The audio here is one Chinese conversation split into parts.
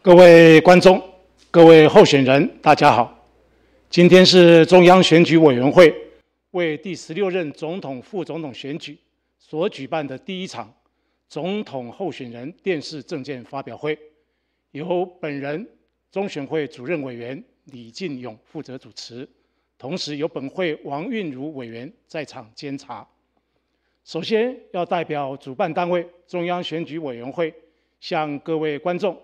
各位观众、各位候选人，大家好！今天是中央选举委员会为第十六任总统、副总统选举所举办的第一场总统候选人电视政见发表会，由本人中选会主任委员李进勇负责主持，同时由本会王韵如委员在场监察。首先要代表主办单位中央选举委员会向各位观众。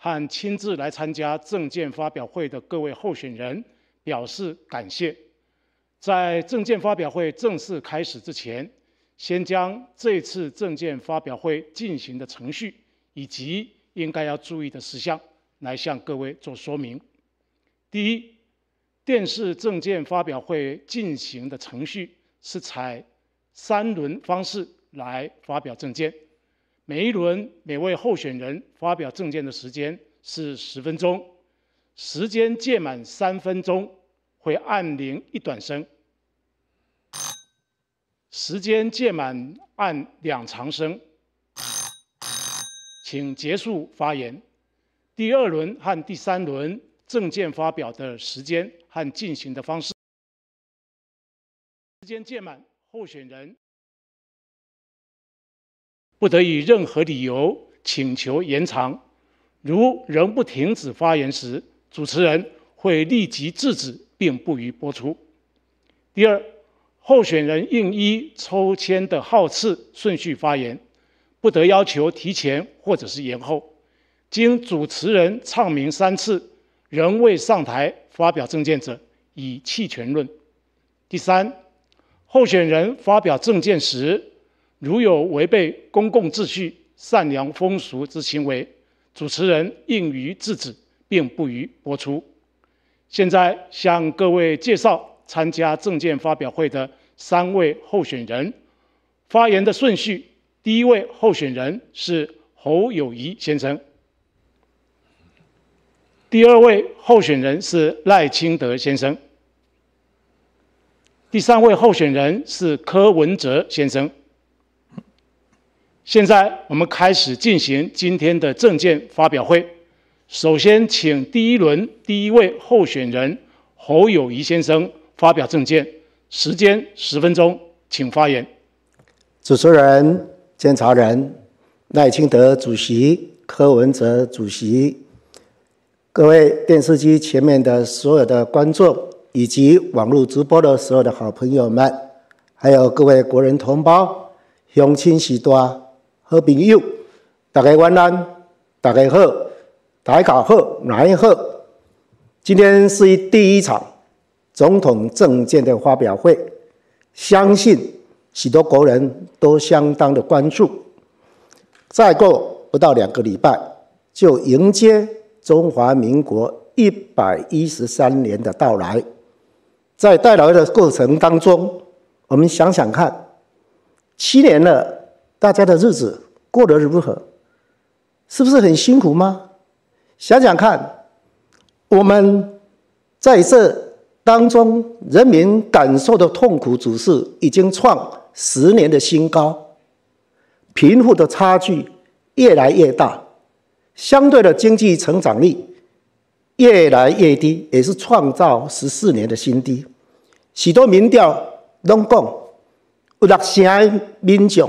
和亲自来参加证件发表会的各位候选人表示感谢。在证件发表会正式开始之前，先将这次证件发表会进行的程序以及应该要注意的事项来向各位做说明。第一，电视证件发表会进行的程序是采三轮方式来发表证件。每一轮每位候选人发表政见的时间是十分钟，时间届满三分钟会按铃一短声，时间届满按两长声，请结束发言。第二轮和第三轮政见发表的时间和进行的方式，时间届满候选人。不得以任何理由请求延长，如仍不停止发言时，主持人会立即制止并不予播出。第二，候选人应依抽签的号次顺序发言，不得要求提前或者是延后。经主持人唱名三次仍未上台发表政见者，以弃权论。第三，候选人发表政见时。如有违背公共秩序、善良风俗之行为，主持人应予制止，并不予播出。现在向各位介绍参加政见发表会的三位候选人，发言的顺序：第一位候选人是侯友谊先生；第二位候选人是赖清德先生；第三位候选人是柯文哲先生。现在我们开始进行今天的政见发表会。首先，请第一轮第一位候选人侯友谊先生发表政见，时间十分钟，请发言。主持人、监察人赖清德主席、柯文哲主席，各位电视机前面的所有的观众，以及网络直播的所有的好朋友们，还有各位国人同胞，乡亲喜多。好朋友，大家晚安，大家好，大家好，哪一好？今天是第一场总统政见的发表会，相信许多国人都相当的关注。再过不到两个礼拜，就迎接中华民国一百一十三年的到来。在带来的过程当中，我们想想看，七年了。大家的日子过得如何？是不是很辛苦吗？想想看，我们在这当中，人民感受的痛苦指数已经创十年的新高，贫富的差距越来越大，相对的经济成长率越来越低，也是创造十四年的新低。许多民调拢讲，有六成民众。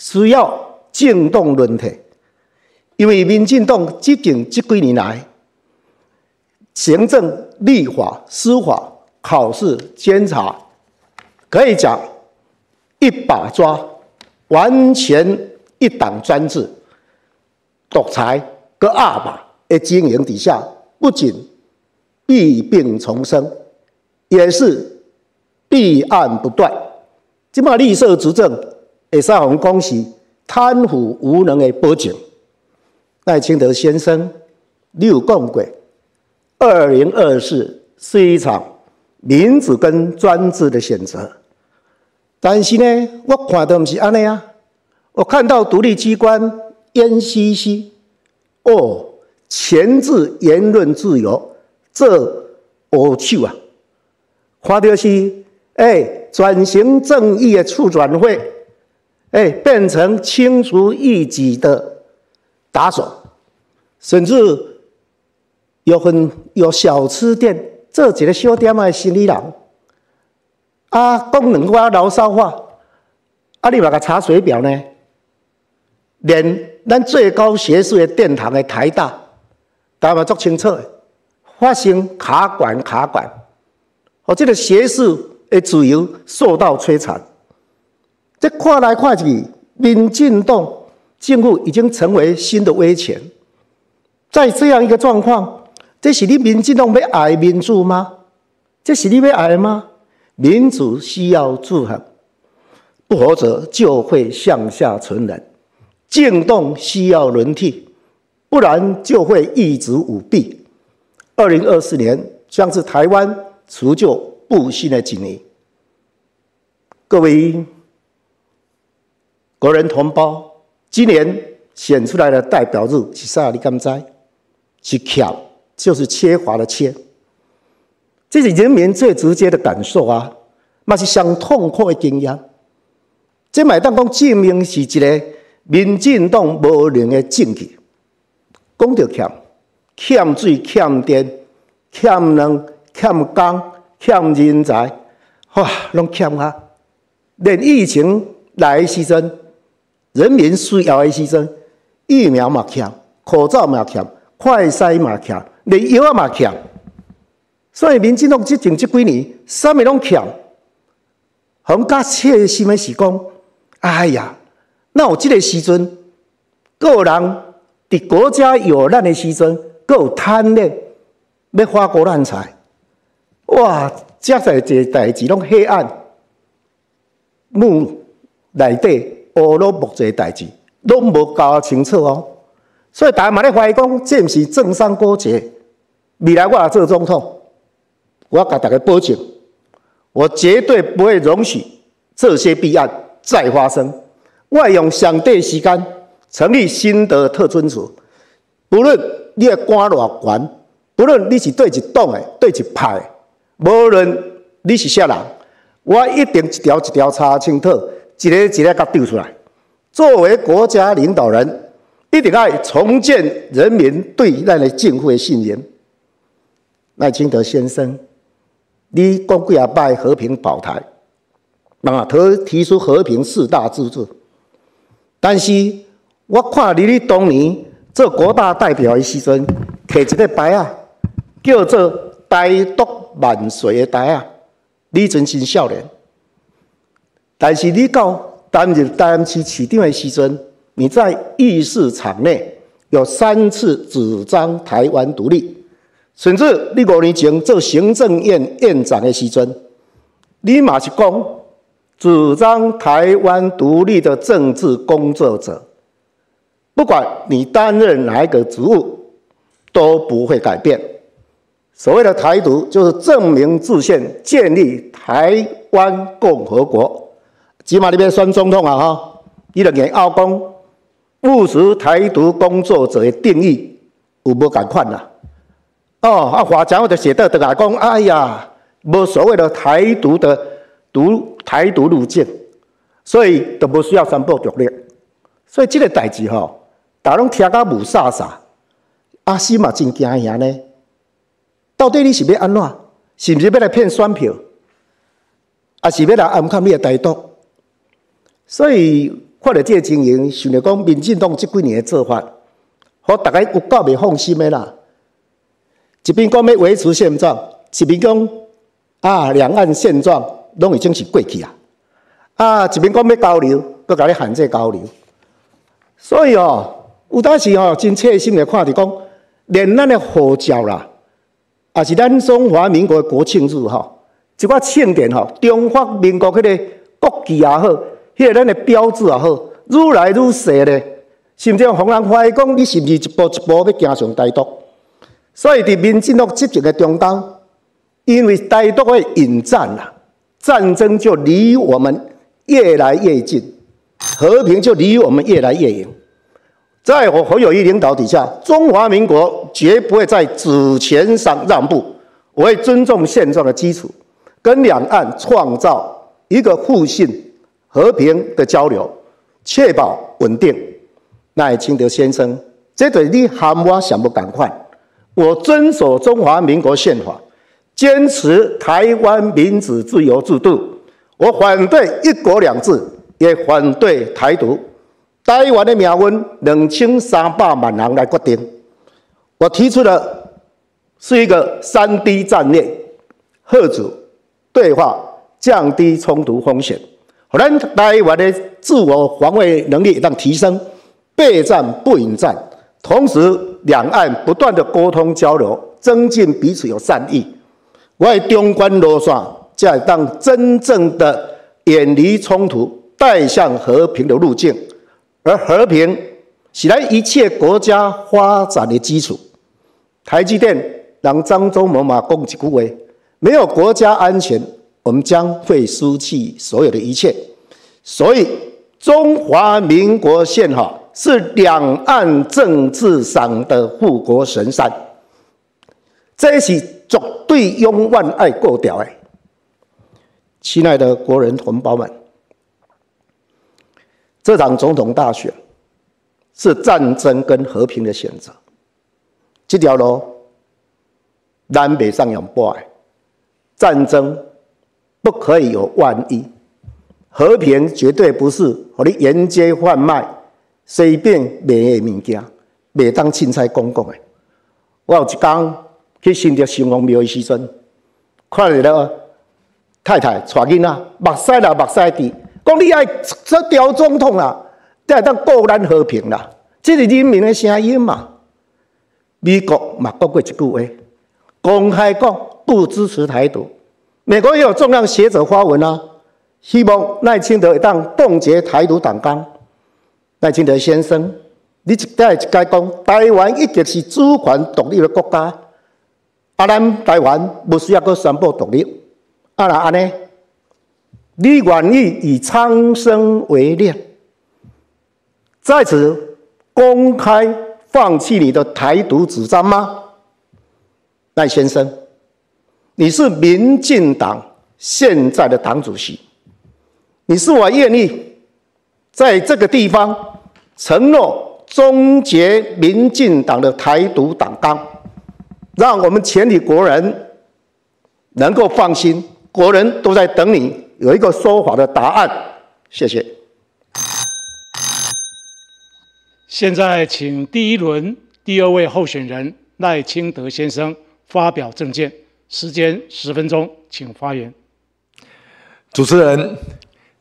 需要静动论体，因为民进党这近这几年来，行政、立法、司法、考试、监察，可以讲一把抓，完全一党专制、独裁、个二把的经营底下，不仅弊病丛生，也是弊案不断。今嘛绿色执政。会使我们恭喜贪腐无能的报警。赖清德先生，你有讲过，二零二四是一场民主跟专制的选择。但是呢，我看到不是安尼啊。我看到独立机关 NCC，哦，钳制言论自由，这恶手啊！看到是哎，转型正义的促转会。哎，变成清除异己的打手，甚至有很有小吃店做一个小店的生意人，啊，讲两句牢骚话，啊，你嘛个查水表呢？连咱最高学术的殿堂的台大，大家嘛足清楚的，发生卡管卡管，哦，这个学术的自由受到摧残。这看来看去，民进党政府已经成为新的威权。在这样一个状况，这是你民进党要爱民主吗？这是你要爱吗？民主需要制衡，不合则就会向下沉沦。进动需要轮替，不然就会一直舞弊。二零二四年将是台湾除旧布新的几年。各位国人同胞，今年选出来的代表日是啥？你敢知？是巧，就是缺乏的缺。这是人民最直接的感受啊，那是上痛苦的经验。这买当讲证明是一个。民进党无能的证据，讲着欠欠水、欠电、欠能、欠工、欠人才，哇，拢欠啊！连疫情来时阵，人民需要的时阵，疫苗嘛欠，口罩嘛欠，快筛嘛欠，连药嘛欠。所以民进党执政这几年，啥物拢欠。很加切心的是讲，哎呀！那有这个时阵，个人伫国家有难的时阵，有贪恋要花国难财，哇！这在这代志拢黑暗，幕内底乌罗木这代志，拢无搞清楚哦。所以大家嘛咧怀疑讲，这毋是政商勾结。未来我做总统，我甲大家保证，我绝对不会容许这些弊案再发生。我用上帝时间成立新的特准组，不论你的官偌悬，不论你是对一党的、对一派，无论你是啥人，我一定一条一条查清楚，一个一个甲丢出来。作为国家领导人，一定要重建人民对咱的政府的信任。赖清德先生，你讲几啊拜和平保台，啊，提提出和平四大支柱。但是，我看你你当年做国大代表的时阵，摕一个牌啊，叫做“台独万岁”的牌啊，你真心少年。但是你到担任台南市市长的时阵，你在议事场内有三次主张台湾独立，甚至你五年前做行政院院长的时阵，你嘛是讲。主张台湾独立的政治工作者，不管你担任哪一个职务，都不会改变。所谓的台独，就是证明自宪，建立台湾共和国。起码你别选总统啊！哈，伊两年后讲务实台独工作者的定义有无共款啊？哦，啊，华强我就写到，倒来讲，哎呀，无所谓的台独的。独台独路径，所以都无需要三部独立。所以这个代志吼，大家拢听甲无煞煞，阿西嘛真惊遐呢。到底你是要安怎？是毋是要来骗选票？还是要来暗看你的台独？所以看到这个情形，想着讲民进党这几年的做法，互大家有够未放心的啦。一边讲要维持现状，一边讲啊两岸现状。拢已经是过去啊！啊，一边讲要交流，搁甲你限制交流，所以哦，有当时哦，真切心的看着讲，连咱的护照啦，也是咱中华民国的国庆日吼，一寡庆典吼，中华民国迄个国旗也好，迄个咱的标志也好，愈来愈细咧，甚至互人怀疑讲，你是毋是一步一步要行上台独？所以伫民进党执政的中当，因为台独的引战啊。战争就离我们越来越近，和平就离我们越来越远。在我侯友谊领导底下，中华民国绝不会在主权上让步，我会尊重现状的基础，跟两岸创造一个互信、和平的交流，确保稳定。赖清德先生。这对你喊我想不赶快。我遵守中华民国宪法，坚持台湾民主自由制度。我反对一国两制，也反对台独。台湾的命运，两千三百万人来决定。我提出的是一个三 D 战略：贺主、对话、降低冲突风险。好，咱台湾的自我防卫能力让提升，备战不迎战。同时，两岸不断的沟通交流，增进彼此有善意。我的中关路线，才会当真正的远离冲突，带向和平的路径。而和平是咱一切国家发展的基础。台积电让张忠谋嘛讲一句话：没有国家安全，我们将会失去所有的一切。所以，中华民国宪法。是两岸政治上的护国神山，这是绝对永远爱过掉的。亲爱的国人同胞们，这场总统大选是战争跟和平的选择，这条路南北上有不爱，战争不可以有万一，和平绝对不是和你沿街贩卖。随便卖的物件，袂当凊彩讲讲的。我有一天去新竹城隍庙的时阵，看到了太太带囡仔，目屎啦目屎滴，讲你爱做调总统啦，才会当顾咱和平啦。这是人民的声音嘛？美国嘛讲过一句话，公开讲不支持台独。美国也有重量学者发文啊，希望赖清德一旦冻结台独党纲。赖清德先生，你一再一再讲，台湾一直是主权独立的国家，啊，咱台湾不需要宣布独立，啊那安尼，你愿意以苍生为念，在此公开放弃你的台独主张吗？赖先生，你是民进党现在的党主席，你是我愿意。在这个地方承诺终结民进党的台独党纲，让我们全体国人能够放心，国人都在等你有一个说法的答案。谢谢。现在请第一轮第二位候选人赖清德先生发表政见，时间十分钟，请发言。主持人，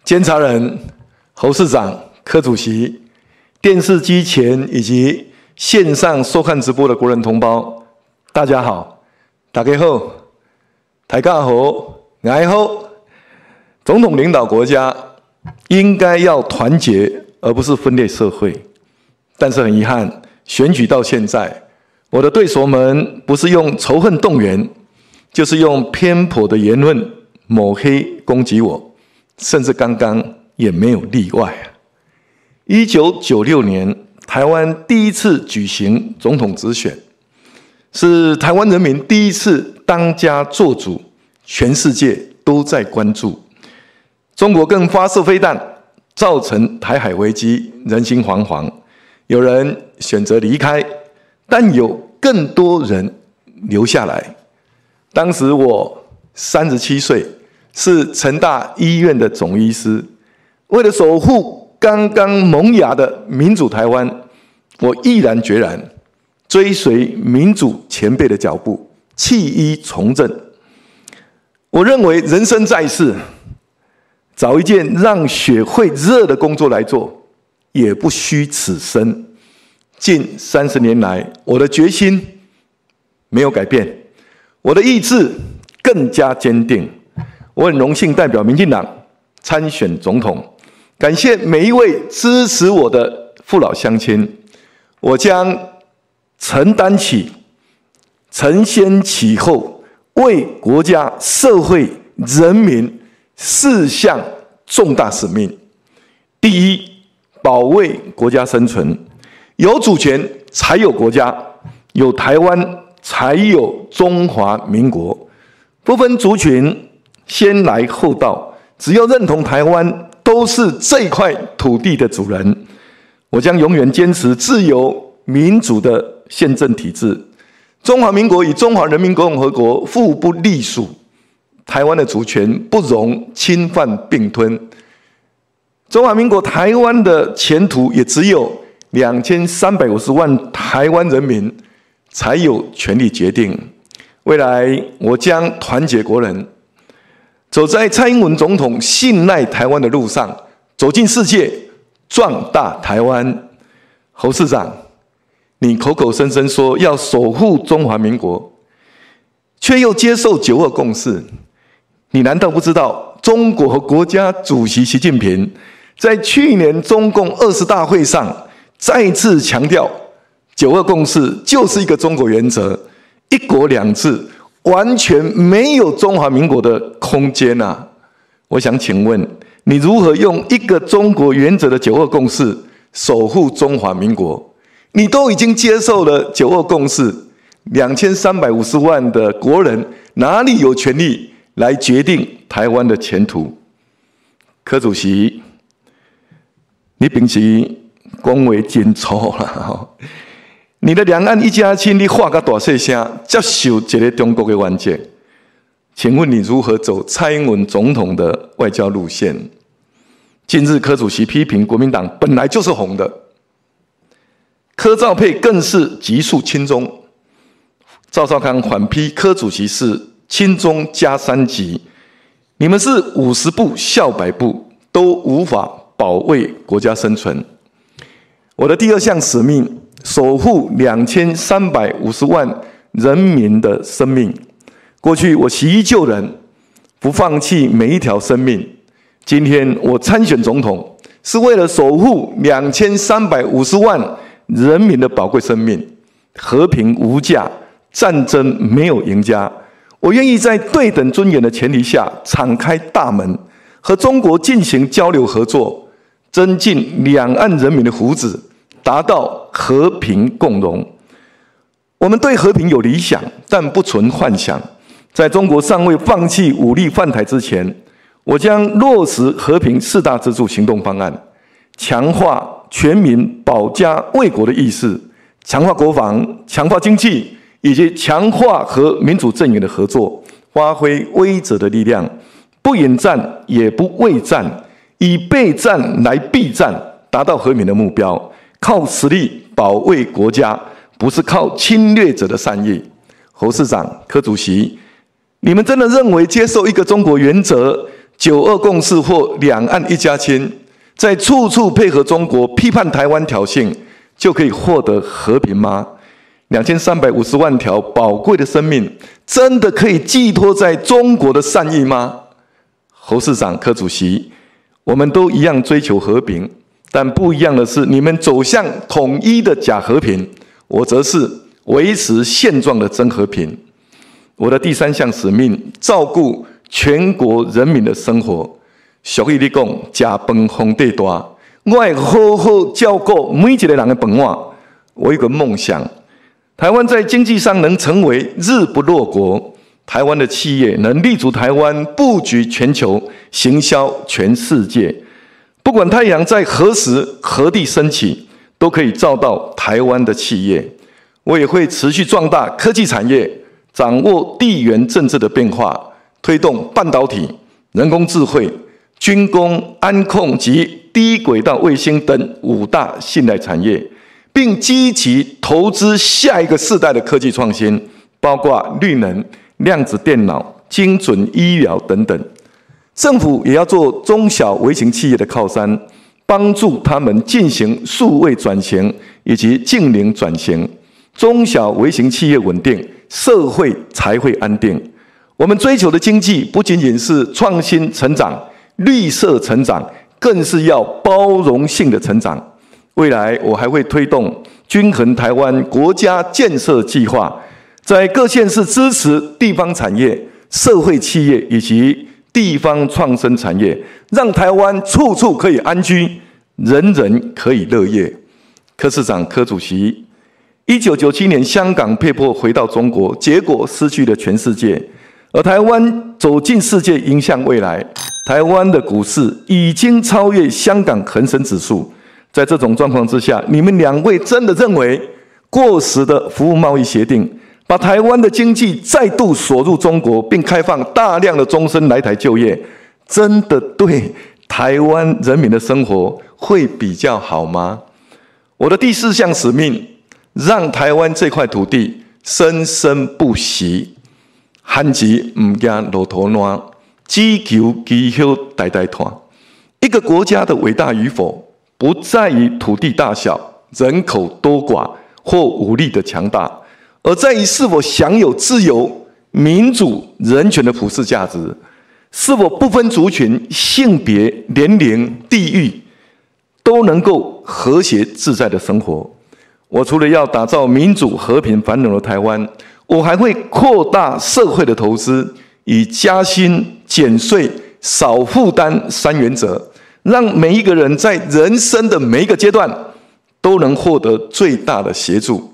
监察人。侯市长、柯主席、电视机前以及线上收看直播的国人同胞，大家好，大家好，大家好，爱好。总统领导国家，应该要团结，而不是分裂社会。但是很遗憾，选举到现在，我的对手们不是用仇恨动员，就是用偏颇的言论抹黑攻击我，甚至刚刚。也没有例外！一九九六年，台湾第一次举行总统直选，是台湾人民第一次当家作主，全世界都在关注。中国更发射飞弹，造成台海危机，人心惶惶。有人选择离开，但有更多人留下来。当时我三十七岁，是成大医院的总医师。为了守护刚刚萌芽的民主台湾，我毅然决然追随民主前辈的脚步，弃医从政。我认为人生在世，找一件让血会热的工作来做，也不虚此生。近三十年来，我的决心没有改变，我的意志更加坚定。我很荣幸代表民进党参选总统。感谢每一位支持我的父老乡亲，我将承担起承先启后，为国家、社会、人民四项重大使命。第一，保卫国家生存，有主权才有国家，有台湾才有中华民国，不分族群，先来后到，只要认同台湾。都是这块土地的主人，我将永远坚持自由、民主的宪政体制。中华民国与中华人民共和国互不隶属，台湾的主权不容侵犯并吞。中华民国台湾的前途也只有两千三百五十万台湾人民才有权利决定。未来我将团结国人，走在蔡英文总统信赖台湾的路上，走进世界，壮大台湾。侯市长。你口口声声说要守护中华民国，却又接受九二共识，你难道不知道中国和国家主席习近平在去年中共二十大会上再次强调，九二共识就是一个中国原则，一国两制完全没有中华民国的空间呐？我想请问，你如何用一个中国原则的九二共识守护中华民国？你都已经接受了九二共识，两千三百五十万的国人哪里有权利来决定台湾的前途？柯主席，你平时恭维真错了，你的两岸一家亲，你话个大细声，接受一个中国的完结，请问你如何走蔡英文总统的外交路线？近日柯主席批评国民党本来就是红的。柯兆佩更是急速亲中，赵少康反批柯主席是亲中加三级，你们是五十步笑百步，都无法保卫国家生存。我的第二项使命，守护两千三百五十万人民的生命。过去我习医救人，不放弃每一条生命。今天我参选总统，是为了守护两千三百五十万。人民的宝贵生命，和平无价，战争没有赢家。我愿意在对等尊严的前提下，敞开大门，和中国进行交流合作，增进两岸人民的福祉，达到和平共荣。我们对和平有理想，但不存幻想。在中国尚未放弃武力犯台之前，我将落实和平四大支柱行动方案，强化。全民保家卫国的意识，强化国防，强化经济，以及强化和民主阵营的合作，发挥威者的力量，不引战也不畏战，以备战来避战，达到和平的目标。靠实力保卫国家，不是靠侵略者的善意。侯市长、柯主席，你们真的认为接受一个中国原则、九二共识或两岸一家亲？在处处配合中国批判台湾挑衅，就可以获得和平吗？两千三百五十万条宝贵的生命，真的可以寄托在中国的善意吗？侯市长、柯主席，我们都一样追求和平，但不一样的是，你们走向统一的假和平，我则是维持现状的真和平。我的第三项使命，照顾全国人民的生活。俗语你讲，食饭皇帝大，我会好好照顾每一个人的饭碗。我有个梦想，台湾在经济上能成为日不落国，台湾的企业能立足台湾，布局全球，行销全世界。不管太阳在何时何地升起，都可以照到台湾的企业。我也会持续壮大科技产业，掌握地缘政治的变化，推动半导体、人工智慧。军工、安控及低轨道卫星等五大信赖产业，并积极投资下一个世代的科技创新，包括绿能、量子电脑、精准医疗等等。政府也要做中小微型企业的靠山，帮助他们进行数位转型以及净零转型。中小微型企业稳定，社会才会安定。我们追求的经济不仅仅是创新成长。绿色成长更是要包容性的成长。未来我还会推动均衡台湾国家建设计划，在各县市支持地方产业、社会企业以及地方创生产业，让台湾处处可以安居，人人可以乐业。柯市长、柯主席，一九九七年香港被迫回到中国，结果失去了全世界，而台湾走进世界，迎向未来。台湾的股市已经超越香港恒生指数，在这种状况之下，你们两位真的认为过时的服务贸易协定，把台湾的经济再度锁入中国，并开放大量的终身来台就业，真的对台湾人民的生活会比较好吗？我的第四项使命，让台湾这块土地生生不息，旱季唔惊骆驼烂，只求基后代代传。一个国家的伟大与否，不在于土地大小、人口多寡或武力的强大，而在于是否享有自由、民主、人权的普世价值，是否不分族群、性别、年龄、地域，都能够和谐自在的生活。我除了要打造民主、和平、繁荣的台湾，我还会扩大社会的投资，以加薪、减税。少负担三原则，让每一个人在人生的每一个阶段都能获得最大的协助，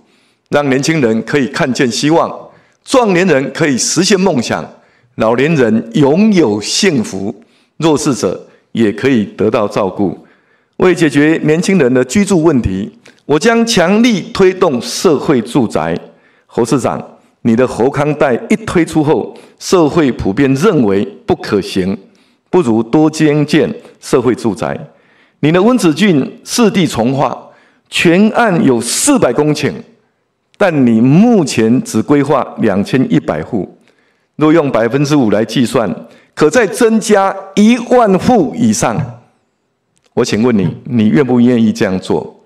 让年轻人可以看见希望，壮年人可以实现梦想，老年人拥有幸福，弱势者也可以得到照顾。为解决年轻人的居住问题，我将强力推动社会住宅。侯市长，你的侯康贷一推出后，社会普遍认为不可行。不如多增建社会住宅。你的温子俊四地重划，全案有四百公顷，但你目前只规划两千一百户。若用百分之五来计算，可再增加一万户以上。我请问你，你愿不愿意这样做？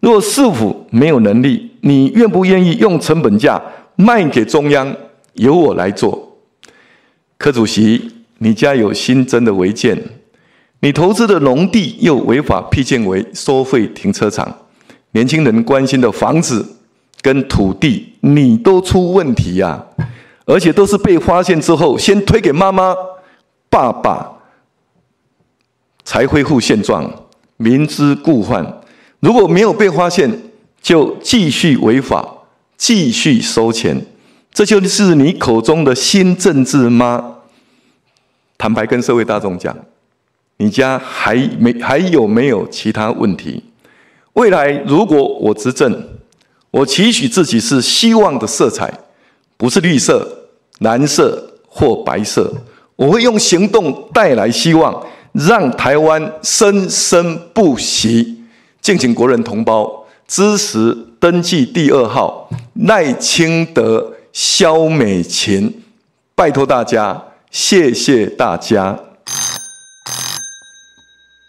若市府没有能力，你愿不愿意用成本价卖给中央，由我来做？柯主席。你家有新增的违建，你投资的农地又违法批建为收费停车场，年轻人关心的房子跟土地，你都出问题呀！而且都是被发现之后，先推给妈妈、爸爸，才恢复现状，明知故犯。如果没有被发现，就继续违法，继续收钱，这就是你口中的新政治吗？坦白跟社会大众讲，你家还没还有没有其他问题？未来如果我执政，我期许自己是希望的色彩，不是绿色、蓝色或白色。我会用行动带来希望，让台湾生生不息。敬请国人同胞支持登记第二号赖清德、萧美琴，拜托大家。谢谢大家。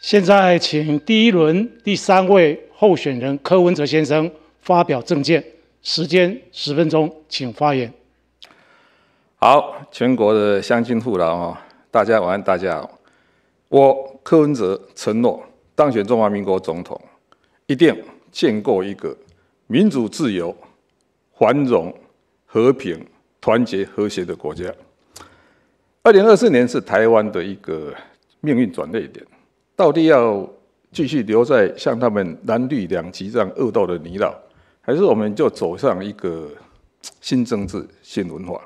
现在请第一轮第三位候选人柯文哲先生发表政见，时间十分钟，请发言。好，全国的乡亲父老啊，大家晚安，大家好。我柯文哲承诺当选中华民国总统，一定建构一个民主、自由、繁荣、和平、团结、和谐的国家。二零二四年是台湾的一个命运转捩点，到底要继续留在像他们蓝绿两极这样恶斗的泥淖，还是我们就走上一个 新政治、新文化？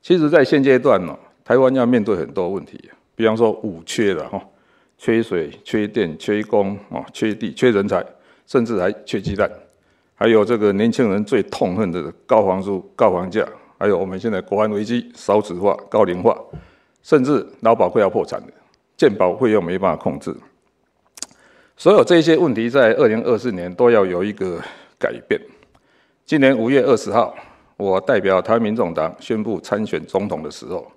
其实，在现阶段呢，台湾要面对很多问题，比方说五缺了哈，缺水、缺电、缺工啊，缺地、缺人才，甚至还缺鸡蛋，还有这个年轻人最痛恨的高房租、高房价。还有我们现在国安危机、少子化、高龄化，甚至劳保快要破产了，健保费用没办法控制，所有这些问题在二零二四年都要有一个改变。今年五月二十号，我代表台湾民众党宣布参选总统的时候，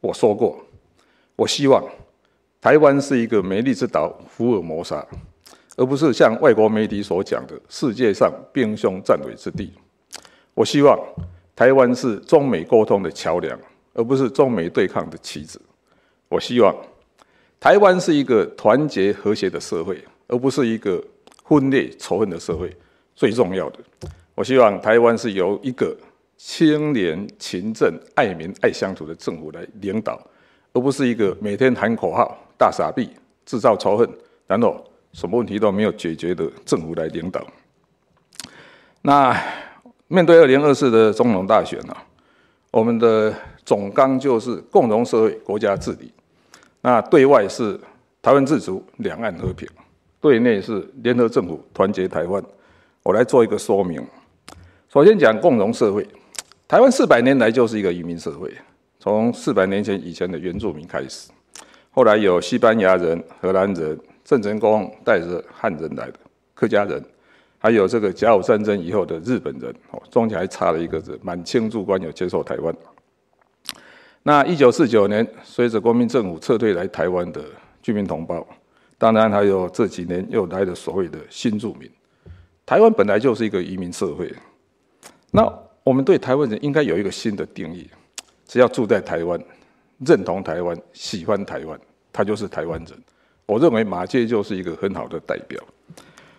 我说过，我希望台湾是一个美丽之岛福尔摩沙，而不是像外国媒体所讲的世界上兵凶战危之地。我希望。台湾是中美沟通的桥梁，而不是中美对抗的棋子。我希望台湾是一个团结和谐的社会，而不是一个分裂仇恨的社会。最重要的，我希望台湾是由一个清廉勤政、爱民爱乡土的政府来领导，而不是一个每天喊口号、大傻逼、制造仇恨，然后什么问题都没有解决的政府来领导。那。面对二零二四的中农大选呢，我们的总纲就是共同社会、国家治理。那对外是台湾自主、两岸和平；对内是联合政府团结台湾。我来做一个说明。首先讲共荣社会，台湾四百年来就是一个移民社会，从四百年前以前的原住民开始，后来有西班牙人、荷兰人、郑成功带着汉人来的客家人，还有这个甲午战争以后的日本人，哦，中间还差了一个字，满清驻官有接受台湾。那一九四九年，随着国民政府撤退来台湾的居民同胞，当然还有这几年又来的所谓的新住民。台湾本来就是一个移民社会，那我们对台湾人应该有一个新的定义：只要住在台湾、认同台湾、喜欢台湾，他就是台湾人。我认为马介就是一个很好的代表。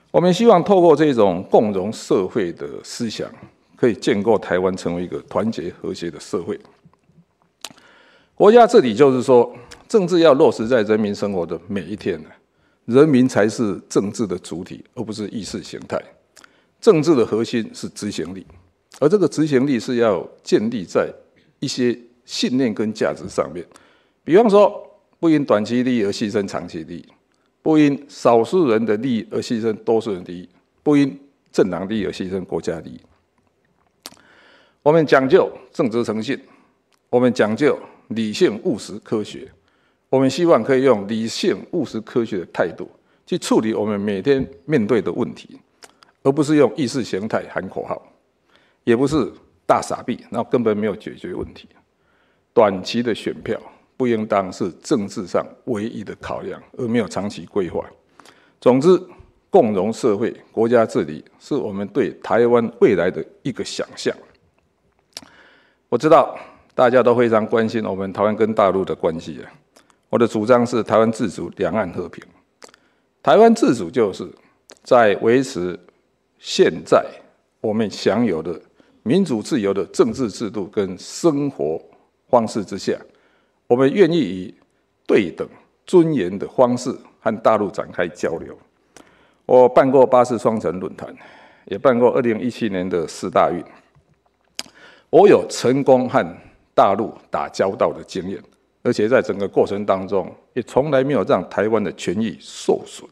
我们希望透过这种共荣社会的思想，可以建构台湾成为一个团结和谐的社会。国家治理就是说，政治要落实在人民生活的每一天人民才是政治的主体，而不是意识形态。政治的核心是执行力，而这个执行力是要建立在一些信念跟价值上面。比方说，不因短期利益而牺牲长期利益，不因少数人的利益而牺牲多数人利益，不因政党利益而牺牲国家利益。我们讲究正直诚信，我们讲究。理性、务实、科学，我们希望可以用理性、务实、科学的态度去处理我们每天面对的问题，而不是用意识形态喊口号，也不是大傻逼，那根本没有解决问题。短期的选票不应当是政治上唯一的考量，而没有长期规划。总之，共荣社会、国家治理是我们对台湾未来的一个想象。我知道。大家都非常关心我们台湾跟大陆的关系啊。我的主张是台湾自主，两岸和平。台湾自主就是在维持现在我们享有的民主自由的政治制度跟生活方式之下，我们愿意以对等、尊严的方式和大陆展开交流。我办过八四双城论坛，也办过二零一七年的四大运。我有成功和大陆打交道的经验，而且在整个过程当中，也从来没有让台湾的权益受损。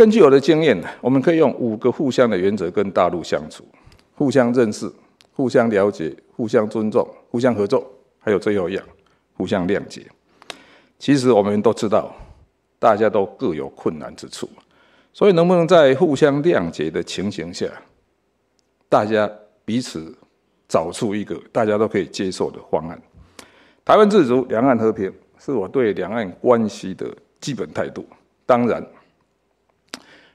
根据我的经验，我们可以用五个互相的原则跟大陆相处：互相认识、互相了解、互相尊重、互相合作，还有最后一样，互相谅解。其实我们都知道，大家都各有困难之处，所以能不能在互相谅解的情形下，大家彼此？找出一个大家都可以接受的方案。台湾自主，两岸和平，是我对两岸关系的基本态度。当然，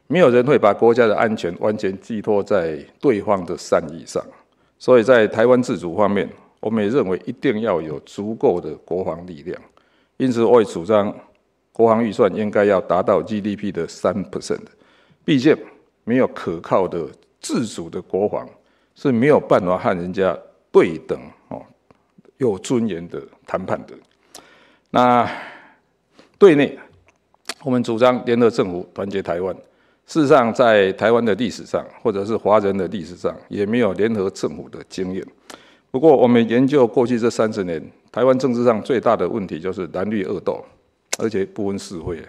没有人会把国家的安全完全寄托在对方的善意上。所以在台湾自主方面，我们也认为一定要有足够的国防力量。因此，我也主张国防预算应该要达到 GDP 的三 percent。毕竟，没有可靠的自主的国防。是没有办法和人家对等哦，有尊严的谈判的。那对内，我们主张联合政府团结台湾。事实上，在台湾的历史上，或者是华人的历史上，也没有联合政府的经验。不过，我们研究过去这三十年，台湾政治上最大的问题就是蓝绿恶斗，而且不分是非。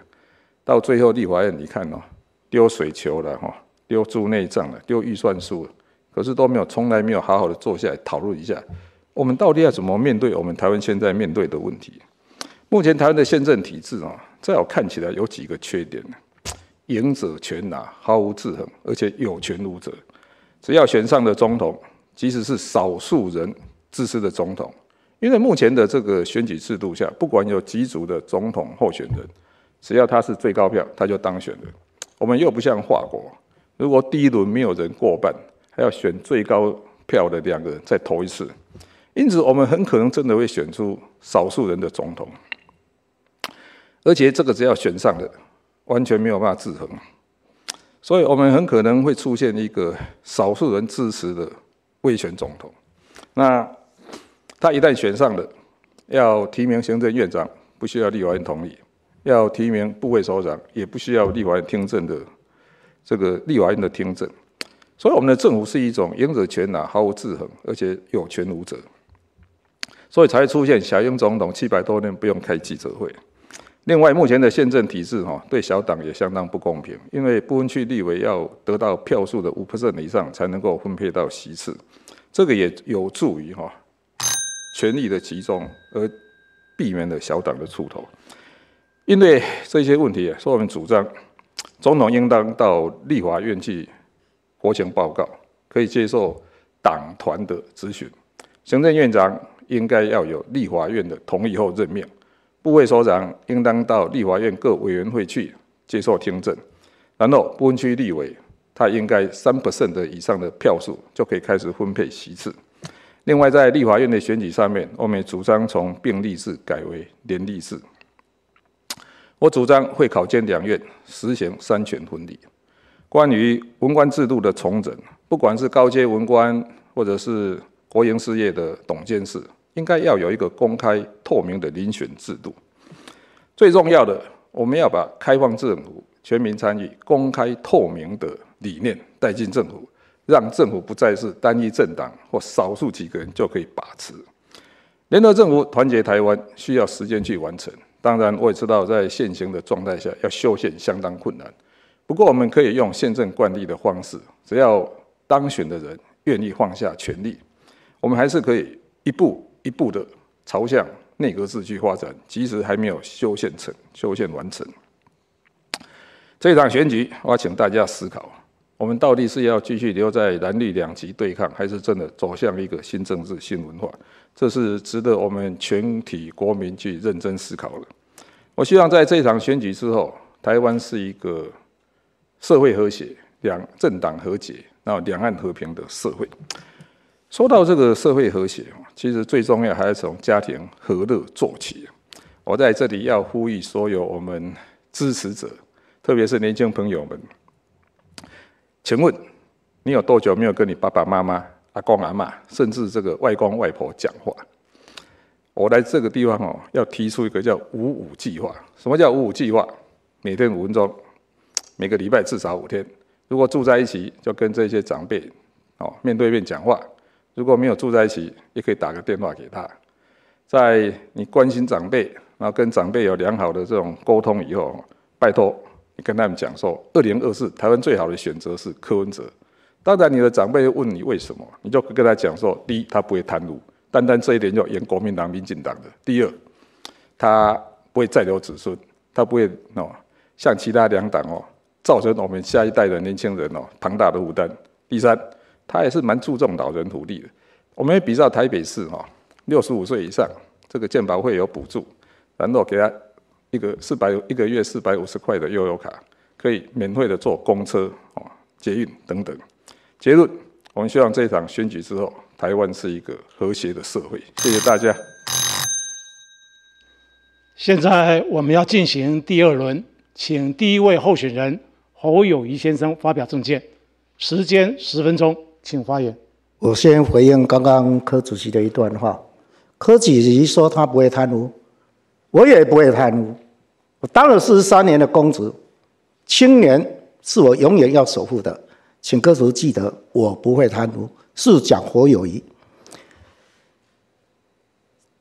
到最后，立法院你看哦，丢水球了哈，丢驻内脏了，丢预算书了。可是都没有，从来没有好好的坐下来讨论一下，我们到底要怎么面对我们台湾现在面对的问题？目前台湾的宪政体制啊，在我看起来有几个缺点呢？赢者全拿，毫无制衡，而且有权无责。只要选上的总统，即使是少数人支持的总统，因为目前的这个选举制度下，不管有几组的总统候选人，只要他是最高票，他就当选了。我们又不像法国，如果第一轮没有人过半。还要选最高票的两个人再投一次，因此我们很可能真的会选出少数人的总统，而且这个只要选上了，完全没有办法制衡，所以我们很可能会出现一个少数人支持的未选总统。那他一旦选上了，要提名行政院长不需要立法院同意，要提名部会首长也不需要立法院听证的这个立法院的听证。所以，我们的政府是一种赢者全拿，毫无制衡，而且有权无责，所以才会出现小英总统七百多年不用开记者会。另外，目前的宪政体制哈，对小党也相当不公平，因为不分区立委要得到票数的五 percent 以上才能够分配到席次，这个也有助于哈权力的集中，而避免了小党的出头。因为这些问题，所以我们主张总统应当到立法院去国情报告，可以接受党团的咨询。行政院长应该要有立法院的同意后任命，部会首长应当到立法院各委员会去接受听证。然后，不分区立委他应该三 percent 的以上的票数就可以开始分配席次。另外，在立法院的选举上面，我们主张从并立制改为联立制。我主张会考监两院实行三权分立。关于文官制度的重整，不管是高阶文官或者是国营事业的董监事，应该要有一个公开透明的遴选制度。最重要的，我们要把开放政府、全民参与、公开透明的理念带进政府，让政府不再是单一政党或少数几个人就可以把持。联合政府团结台湾，需要时间去完成。当然，我也知道在现行的状态下要修宪相当困难。不过，我们可以用宪政惯例的方式，只要当选的人愿意放下权力，我们还是可以一步一步的朝向内阁制去发展。即使还没有修宪成、修宪完成，这场选举，我要请大家思考：我们到底是要继续留在蓝绿两极对抗，还是真的走向一个新政治、新文化？这是值得我们全体国民去认真思考的。我希望在这场选举之后，台湾是一个社会和谐、两政党和解、然后两岸和平的社会。说到这个社会和谐，其实最重要还是从家庭和乐做起。我在这里要呼吁所有我们支持者，特别是年轻朋友们，请问你有多久没有跟你爸爸妈妈？阿公阿妈，甚至这个外公外婆讲话，我来这个地方哦，要提出一个叫“五五计划”。什么叫“五五计划”？每天五分钟，每个礼拜至少五天。如果住在一起，就跟这些长辈哦面对面讲话；如果没有住在一起，也可以打个电话给他。在你关心长辈，然后跟长辈有良好的这种沟通以后，拜托你跟他们讲说，二零二四台湾最好的选择是柯文哲。当然，你的长辈问你为什么，你就跟他讲说：第一，他不会贪污，单单这一点就演国民党、民进党的；第二，他不会再留子孙，他不会哦像其他两党哦造成我们下一代的年轻人哦庞大的负担；第三，他也是蛮注重老人福利的。我们比较台北市哈，六十五岁以上这个健保会有补助，然后给他一个四百一个月四百五十块的悠游卡，可以免费的坐公车哦、捷运等等。结论：我们希望这一场选举之后，台湾是一个和谐的社会。谢谢大家。现在我们要进行第二轮，请第一位候选人侯友谊先生发表政见，时间十分钟，请发言。我先回应刚刚柯主席的一段话。柯主席说他不会贪污，我也不会贪污。我当了四十三年的公职，青年是我永远要守护的。请各位记得，我不会贪污，是讲活友谊。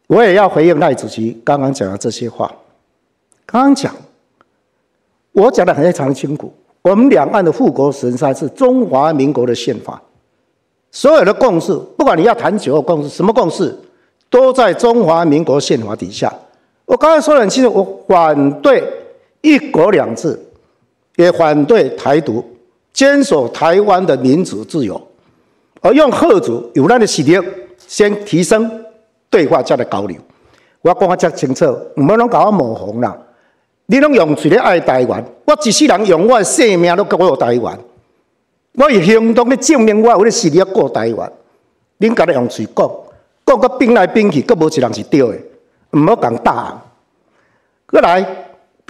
我也要回应赖主席刚刚讲的这些话。刚刚讲，我讲的很非常清楚。我们两岸的护国神山是中华民国的宪法，所有的共识，不管你要谈九二共识，什么共识，都在中华民国宪法底下。我刚才说的很清楚，我反对一国两制，也反对台独。坚守台湾的民主自由，而用贺族有咱的实力，先提升对话价的交流。我讲啊，遮清楚，唔要拢搞我模糊啦。你拢用嘴咧爱台湾，我一世人用我的性命都过台湾。我以行动咧证明我有咧实力过台湾。恁家己用嘴讲，讲个兵来兵去，佫无一人是对的，唔好讲大。过来，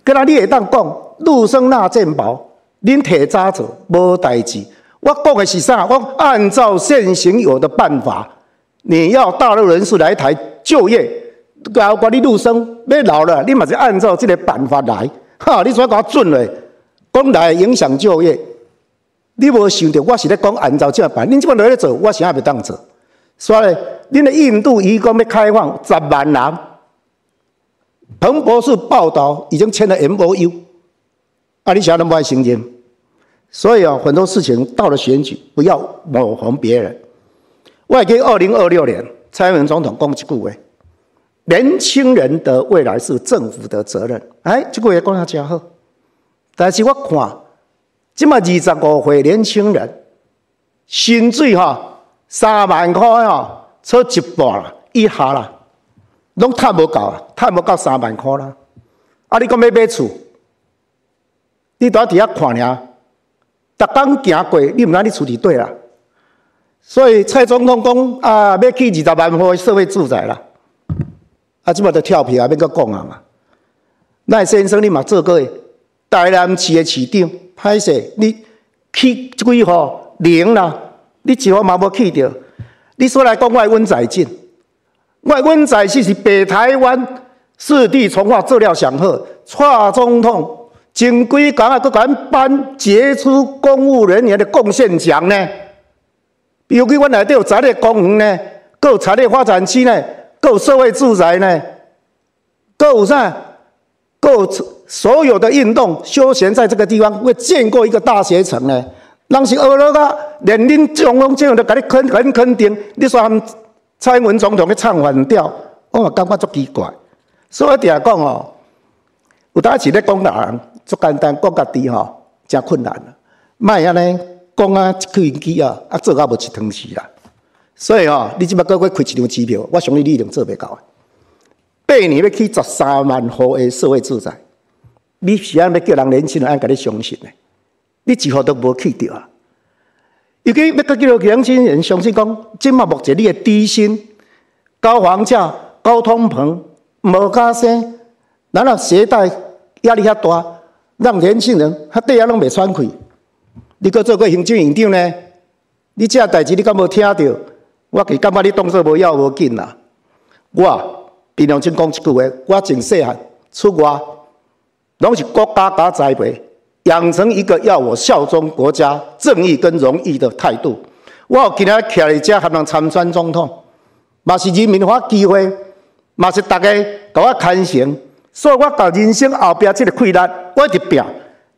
跟他你会当讲，陆生纳健保。恁提早做无代志，我讲的是啥？我按照现行有的办法，你要大陆人士来台就业，包括你陆生要老了，你嘛是按照这个办法来。哈，你怎甲我准嘞？讲来影响就业，你无想到我是咧讲按照这样办，恁即款落咧做，我想也袂当做。所以，恁的印度移工要开放十万人，彭博士报道已经签了 M O U，啊，你想那么爱行经，所以啊，很多事情到了选举，不要抹红别人。外给二零二六年，蔡英文总统讲一句话：年轻人的未来是政府的责任。哎，这句话讲得真好。但是我看，这么二十五岁年轻人，薪水哈三万块哈，出一半以下啦。拢赚无够啊，赚无够三万块啦！啊，你讲要买厝，你都伫遐看尔，逐工行过，你毋知你厝伫对啦。所以蔡总统讲啊，要去二十万户社会住宅啦。啊，即摆都跳皮啊，要搁讲啊嘛。赖先生，你嘛做过台南市的市长，歹势，你去几号零啦？你一户嘛无去着？你说来讲外温在进。我阮在是是北台湾四地从化做了上好，蔡总统前几工啊，搁阮颁杰出公务人员的贡献奖呢。尤其阮内底有产业公园呢，有产业发展区呢，有社会住宅呢，有啥？有所有的运动休闲在这个地方，会建过一个大学城呢。人是学了个，连恁中央这样的甲你肯肯肯定，你说他们？蔡英文总统去唱反调，我嘛感觉足奇怪。所以定讲哦，有当时咧讲人足简单，讲家己吼真困难啦。卖安尼讲啊，一口气啊，啊做啊无一汤匙啦。所以吼，你即摆个月开一张机票，我相信你一定做袂到。八年要去十三万户的社会住宅，你是安要叫人年轻人安甲你相信呢？你一号都无去着啊！尤其要叫叫年轻人相信讲，即嘛目前你的低薪、高房价、高通膨、无加薪，然后携带压力遐大，让年轻人他底下拢未喘气。你搁做过行政院长呢？你这代志你敢无听到？我其感觉你动作无要无紧啦。我平常真讲一句话，我真细汉出外，拢是国家甲栽培。养成一个要我效忠国家、正义跟荣誉的态度。我有今日徛在遮，还能参选总统，嘛是人民发机会，嘛是大家甲我看成。所以我甲人生后边这个困难，我一拼，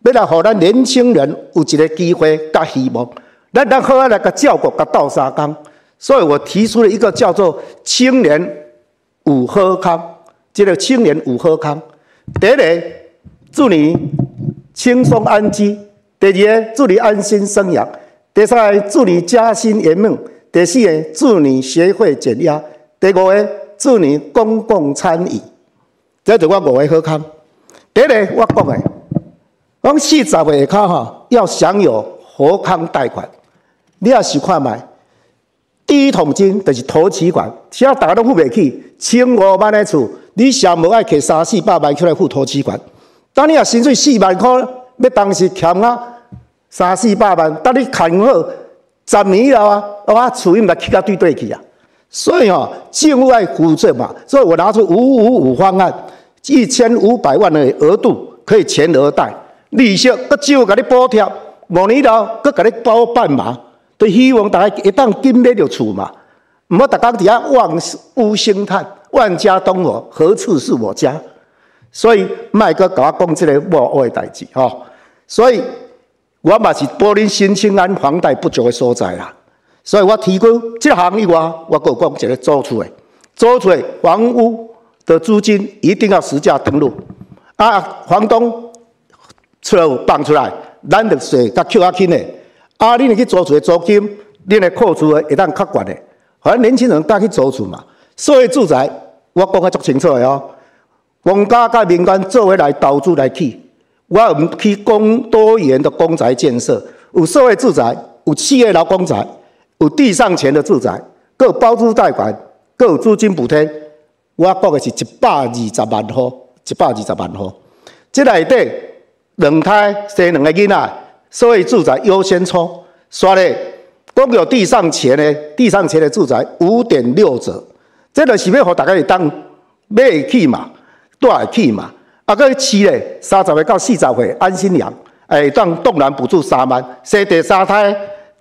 要来互咱年轻人有一个机会甲希望，咱咱好好来甲照顾甲斗三工。所以我提出了一个叫做“青年五好康”，这个“青年五好康”，第一个祝你。轻松安居，第二个祝你安心生养；第三个祝你加薪圆梦；第四个祝你学会减压；第五个祝你公共参与。这就我五个好康。第一个我讲的，讲四十下卡哈要享有活康贷款，你要是看卖，第一桶金就是投期款，只要大家都付不起，千五万的厝，你想无爱摕三四百万出来付投期款？当你啊薪水四万块，要当时欠啊三四百万，等你看好十年以后啊，我厝应该起到对对去啊。所以哦，政府爱负责嘛，所以我拿出五五五方案，一千五百万的额度可以全额贷，利息搁就给你补贴，五年后搁给你包办嘛，都希望大家一旦金买着厝嘛，唔好大家底下望屋兴叹，万家东我，何处是我家？所以，卖个甲我讲这个无恶的代志吼。所以，我嘛是柏林新青安房贷不足的所在啦。所以我提供这项以外，我有讲一个租厝的，租厝房屋的租金一定要实价登录。啊，房东出来放出来，咱就税甲扣较轻的。啊，你去租厝的租金，你来扣除的会当较悬的。反正年轻人敢去租厝嘛，所以住宅我讲得足清楚的哦。公家甲民间做伙来投资来起，我唔去供多元的公宅建设，有社会住宅，有企业劳工宅，有地上权的住宅，各包租贷款，各有租金补贴。我讲的是一百二十万户，一百二十万户。这内底两胎生两个囡仔，社会住宅优先抽，刷咧都有地上权的，地上权的住宅五点六折，这个是要互大家当买起嘛？住会起嘛，啊，个饲咧，三十岁到四十岁安心养，哎，当动然补助三万，生第三胎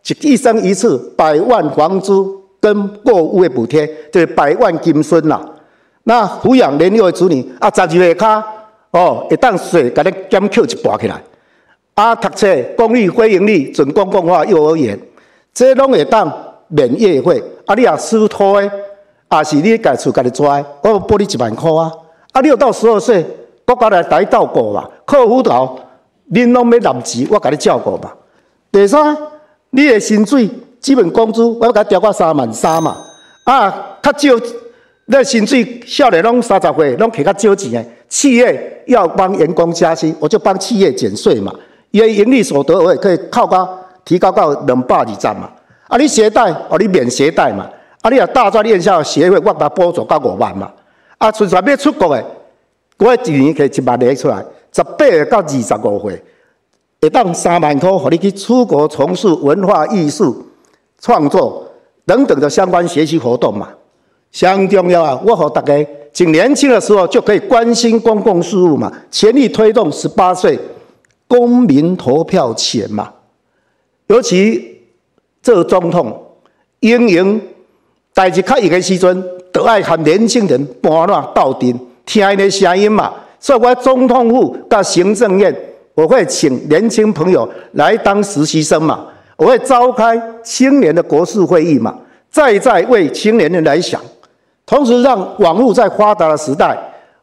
一一生一次百万房租跟购物的补贴，就是百万金孙啦。那抚养年幼的子女啊，十二岁卡哦，会当税给你减扣一半起来。啊，读册公立、非营利、准公共化幼儿园，这拢会当免业费。啊，你啊私托的，也是你家厝家己抓，我拨你一万块啊。啊，六到十二岁，国家来带照顾嘛，靠辅导，恁拢要揽钱，我甲你照顾嘛。第三，你的薪水基本工资，我要甲调到三万三嘛。啊，较少，那薪水少年拢三十岁，拢摕较少钱的。企业要帮员工加薪，我就帮企业减税嘛。伊的盈利所得，我也可以靠高提高到两百二十嘛。啊，你携带，哦，你免携带嘛。啊，你啊大专院校协会，我把补助到五万嘛。啊，纯粹要出国的，我一年可以一万个出来，十八到二十五岁，会当三万块，互你去出国从事文化艺术创作等等的相关学习活动嘛。相重要啊！我和大家从年轻的时候就可以关心公共事务嘛，全力推动十八岁公民投票权嘛。尤其做总统，经营代志较易的时阵。都爱和年轻人搬乱到顶，听因的声音嘛。所以我总统府到行政院，我会请年轻朋友来当实习生嘛。我会召开青年的国事会议嘛，再再为青年人来想。同时，让网络在发达的时代，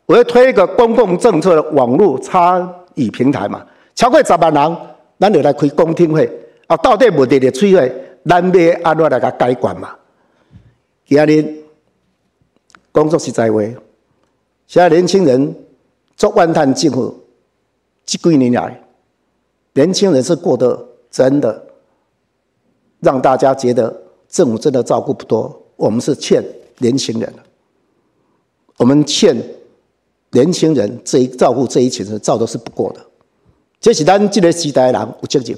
我会推一个公共政策的网络参与平台嘛。超过十万人，咱就来开公听会啊。到底问题的取会，咱要安怎来个解决嘛？今日。工作实在话，现在年轻人做万叹政府，这几年来，年轻人是过得真的让大家觉得政府真的照顾不多。我们是欠年轻人的，我们欠年轻人这一照顾这一群人，照都是不过的。这是咱这个时代的人有责任。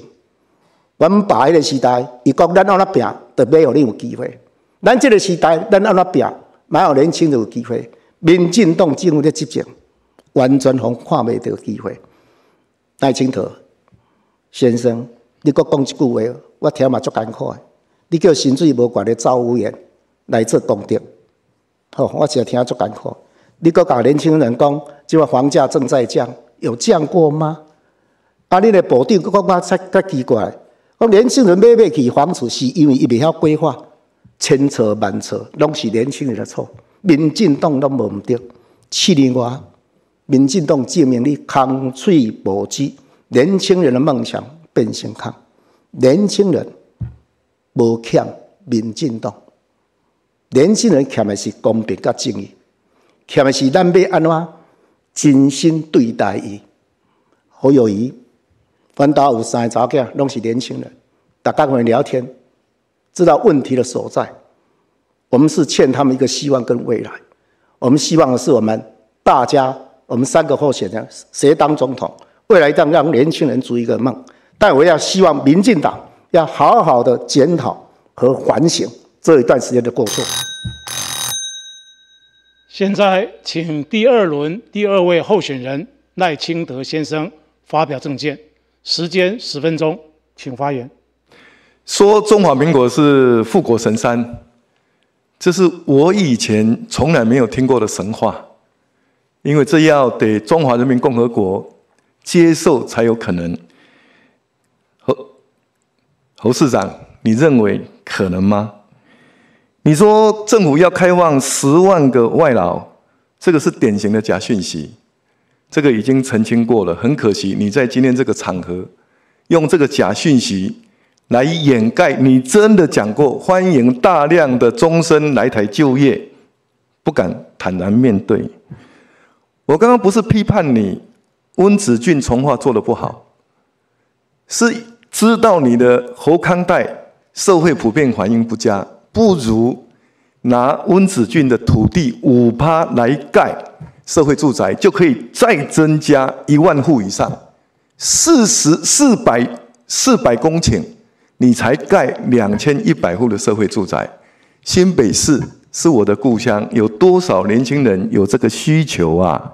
我们爸那个时代，伊讲咱安怎拼，都没有你有机会。咱这个时代，咱安怎拼？蛮有年轻人有机会，民进党政府的执政，完全从看未到机会。赖清德先生，你搁讲一句话，我听嘛足艰苦的。你叫薪水无悬的赵务员来做功德，好，我只听足艰苦。你搁讲年轻人讲，即个房价正在降，有降过吗？啊，你的保定搁讲较较奇怪，讲年轻人买不起房子，是因为伊未晓规划。千错万错，拢是年轻人的错。民进党都无毋对，七年外，民进党证明你空嘴无知，年轻人的梦想变成空。年轻人无欠民进党，年轻人欠的是公平甲正义，欠的是咱要安怎真心对待伊。好友谊，反倒有三个查囝，拢是年轻人，大家会聊天。知道问题的所在，我们是欠他们一个希望跟未来。我们希望的是我们大家，我们三个候选人谁当总统，未来让让年轻人逐一个梦。但我要希望民进党要好好的检讨和反省这一段时间的过错。现在请第二轮第二位候选人赖清德先生发表政见，时间十分钟，请发言。说中华民国是富国神山，这是我以前从来没有听过的神话，因为这要得中华人民共和国接受才有可能。侯侯市长，你认为可能吗？你说政府要开放十万个外劳，这个是典型的假讯息，这个已经澄清过了。很可惜，你在今天这个场合用这个假讯息。来掩盖你真的讲过欢迎大量的终身来台就业，不敢坦然面对。我刚刚不是批判你温子俊从化做的不好，是知道你的侯康代社会普遍反应不佳，不如拿温子俊的土地五趴来盖社会住宅，就可以再增加一万户以上，四十四百四百公顷。你才盖两千一百户的社会住宅，新北市是我的故乡，有多少年轻人有这个需求啊？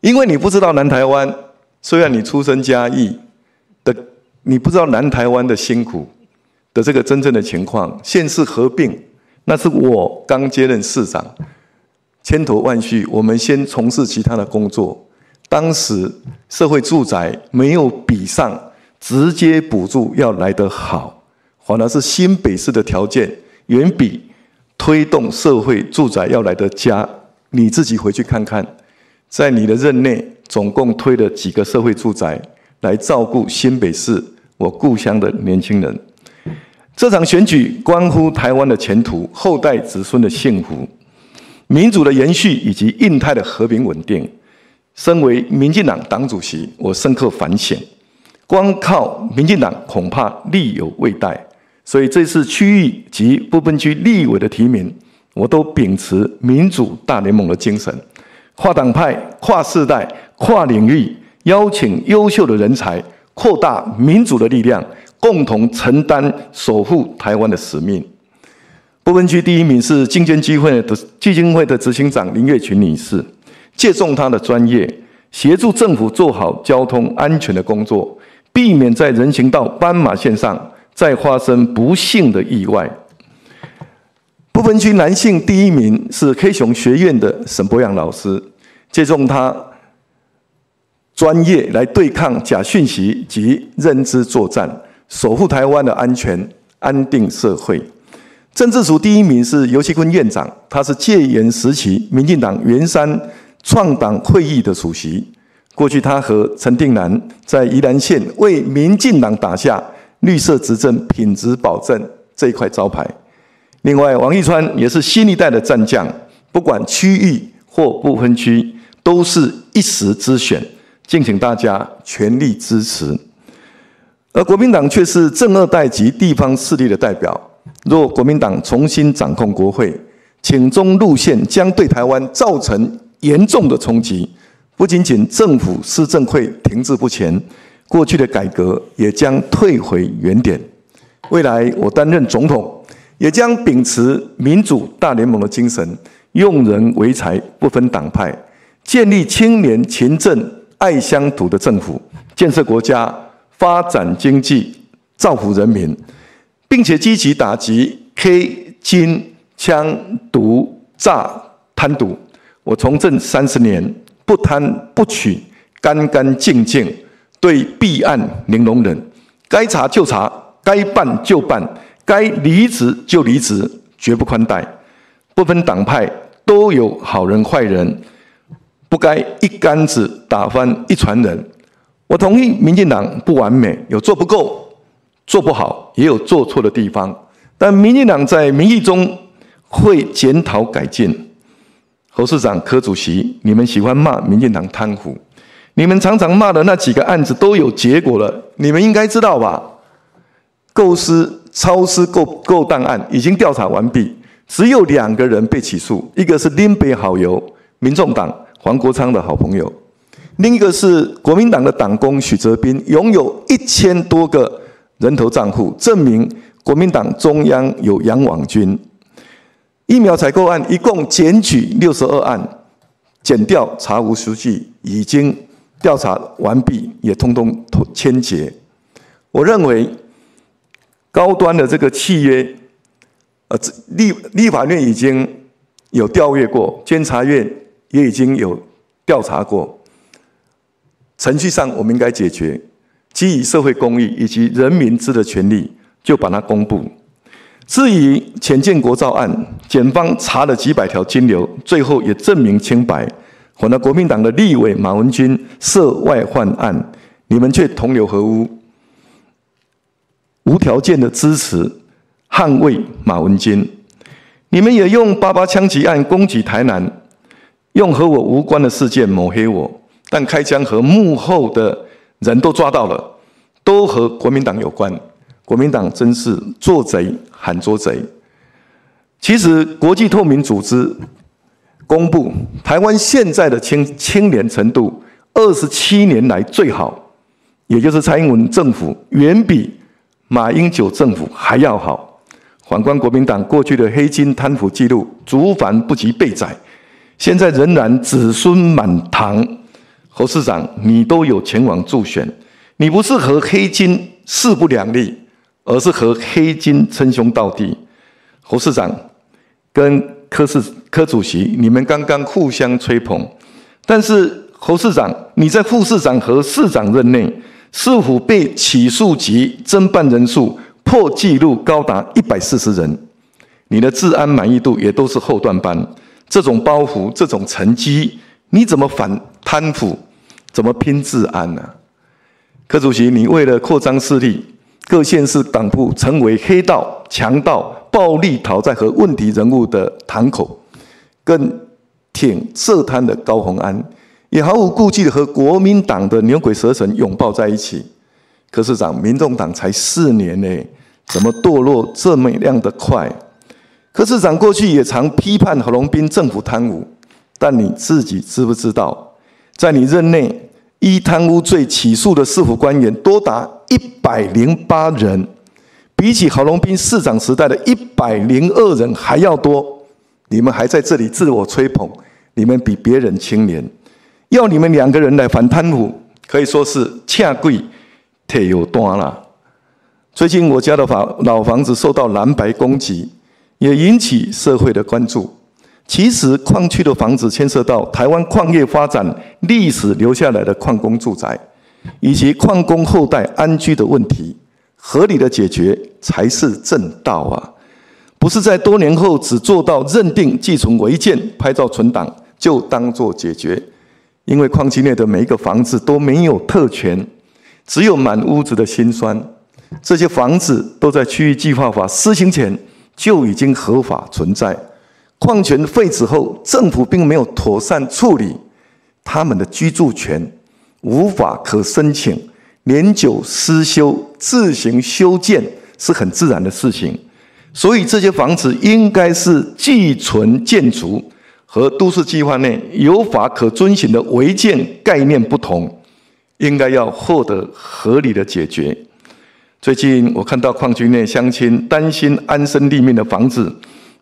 因为你不知道南台湾，虽然你出身嘉义的，你不知道南台湾的辛苦的这个真正的情况。县市合并，那是我刚接任市长，千头万绪，我们先从事其他的工作。当时社会住宅没有比上直接补助要来得好，反而是新北市的条件远比推动社会住宅要来得佳。你自己回去看看，在你的任内总共推了几个社会住宅来照顾新北市我故乡的年轻人。这场选举关乎台湾的前途、后代子孙的幸福、民主的延续以及印太的和平稳定。身为民进党党主席，我深刻反省，光靠民进党恐怕力有未逮。所以这次区域及不分区立委的提名，我都秉持民主大联盟的精神，跨党派、跨世代、跨领域，邀请优秀的人才，扩大民主的力量，共同承担守护台湾的使命。不分区第一名是金捐基会的基金会的执行长林月群女士。借重她的专业，协助政府做好交通安全的工作，避免在人行道斑马线上再发生不幸的意外。不分区男性第一名是 K 熊学院的沈博阳老师，借重他专业来对抗假讯息及认知作战，守护台湾的安全、安定社会。政治组第一名是尤其坤院长，他是戒严时期民进党圆山。创党会议的主席，过去他和陈定南在宜兰县为民进党打下绿色执政品质保证这一块招牌。另外，王义川也是新一代的战将，不管区域或不分区，都是一时之选，敬请大家全力支持。而国民党却是正二代及地方势力的代表，若国民党重新掌控国会，请中路线将对台湾造成。严重的冲击，不仅仅政府施政会停滞不前，过去的改革也将退回原点。未来我担任总统，也将秉持民主大联盟的精神，用人为才，不分党派，建立青年勤政爱乡土的政府，建设国家，发展经济，造福人民，并且积极打击 K 金枪毒诈贪渎。我从政三十年，不贪不取，干干净净，对弊案零容忍，该查就查，该办就办，该离职就离职，绝不宽待，不分党派，都有好人坏人，不该一竿子打翻一船人。我同意，民进党不完美，有做不够，做不好，也有做错的地方，但民进党在民意中会检讨改进。侯市长、柯主席，你们喜欢骂民进党贪腐，你们常常骂的那几个案子都有结果了，你们应该知道吧？构思超私购购档案已经调查完毕，只有两个人被起诉，一个是林北好友，民众党黄国昌的好朋友，另一个是国民党的党工许哲斌，拥有一千多个人头账户，证明国民党中央有杨网军。疫苗采购案一共检举六十二案，检调查无实据，已经调查完毕，也通通签结。我认为高端的这个契约，呃，立立法院已经有调阅过，监察院也已经有调查过，程序上我们应该解决，基于社会公益以及人民知的权利，就把它公布。至于浅见国造案，检方查了几百条金流，最后也证明清白。反而国民党的立委马文君涉外患案，你们却同流合污，无条件的支持捍卫马文君。你们也用八八枪击案攻击台南，用和我无关的事件抹黑我，但开枪和幕后的人都抓到了，都和国民党有关。国民党真是做贼喊捉贼。其实，国际透明组织公布台湾现在的清清廉程度，二十七年来最好，也就是蔡英文政府远比马英九政府还要好。反观国民党过去的黑金贪腐记录，竹繁不及被宰，现在仍然子孙满堂。侯市长，你都有前往助选，你不是和黑金势不两立？而是和黑金称兄道弟，侯市长跟柯市柯主席，你们刚刚互相吹捧，但是侯市长，你在副市长和市长任内，是否被起诉及侦办人数破纪录高达一百四十人？你的治安满意度也都是后段班，这种包袱，这种成绩，你怎么反贪腐？怎么拼治安呢？柯主席，你为了扩张势力，各县市党部成为黑道、强盗、暴力讨债和问题人物的堂口，更挺涉贪的高鸿安，也毫无顾忌的和国民党的牛鬼蛇神拥抱在一起。柯市长，民众党才四年呢，怎么堕落这么样的快？柯市长过去也常批判何龙斌政府贪污，但你自己知不知道，在你任内依贪污罪起诉的市府官员多达一百零八人，比起郝龙斌市长时代的一百零二人还要多。你们还在这里自我吹捧，你们比别人清廉，要你们两个人来反贪腐，可以说是恰贵太有端了。最近我家的房老房子受到蓝白攻击。也引起社会的关注。其实，矿区的房子牵涉到台湾矿业发展历史留下来的矿工住宅，以及矿工后代安居的问题，合理的解决才是正道啊！不是在多年后只做到认定寄存违建、拍照存档就当做解决。因为矿区内的每一个房子都没有特权，只有满屋子的辛酸。这些房子都在区域计划法施行前。就已经合法存在。矿权废止后，政府并没有妥善处理他们的居住权，无法可申请年久失修，自行修建是很自然的事情。所以这些房子应该是寄存建筑，和都市计划内有法可遵循的违建概念不同，应该要获得合理的解决。最近我看到矿区内乡亲担心安身立命的房子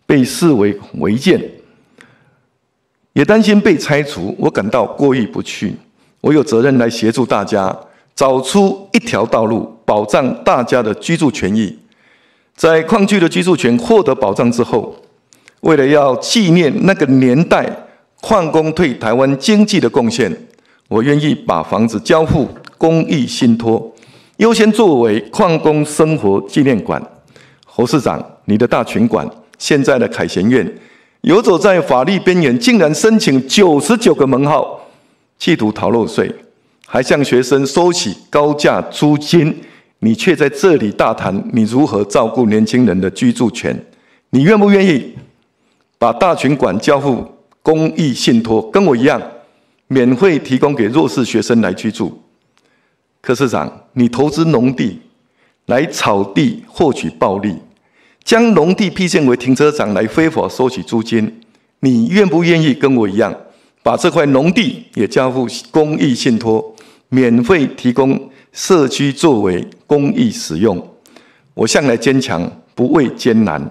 被视为违建，也担心被拆除，我感到过意不去。我有责任来协助大家找出一条道路，保障大家的居住权益。在矿区的居住权获得保障之后，为了要纪念那个年代矿工对台湾经济的贡献，我愿意把房子交付公益信托。优先作为矿工生活纪念馆，侯市长，你的大群馆，现在的凯旋苑，游走在法律边缘，竟然申请九十九个门号，企图逃漏税，还向学生收取高价租金，你却在这里大谈你如何照顾年轻人的居住权，你愿不愿意把大群馆交付公益信托，跟我一样，免费提供给弱势学生来居住？柯市长，你投资农地来炒地获取暴利，将农地批建为停车场来非法收取租金，你愿不愿意跟我一样，把这块农地也交付公益信托，免费提供社区作为公益使用？我向来坚强，不畏艰难。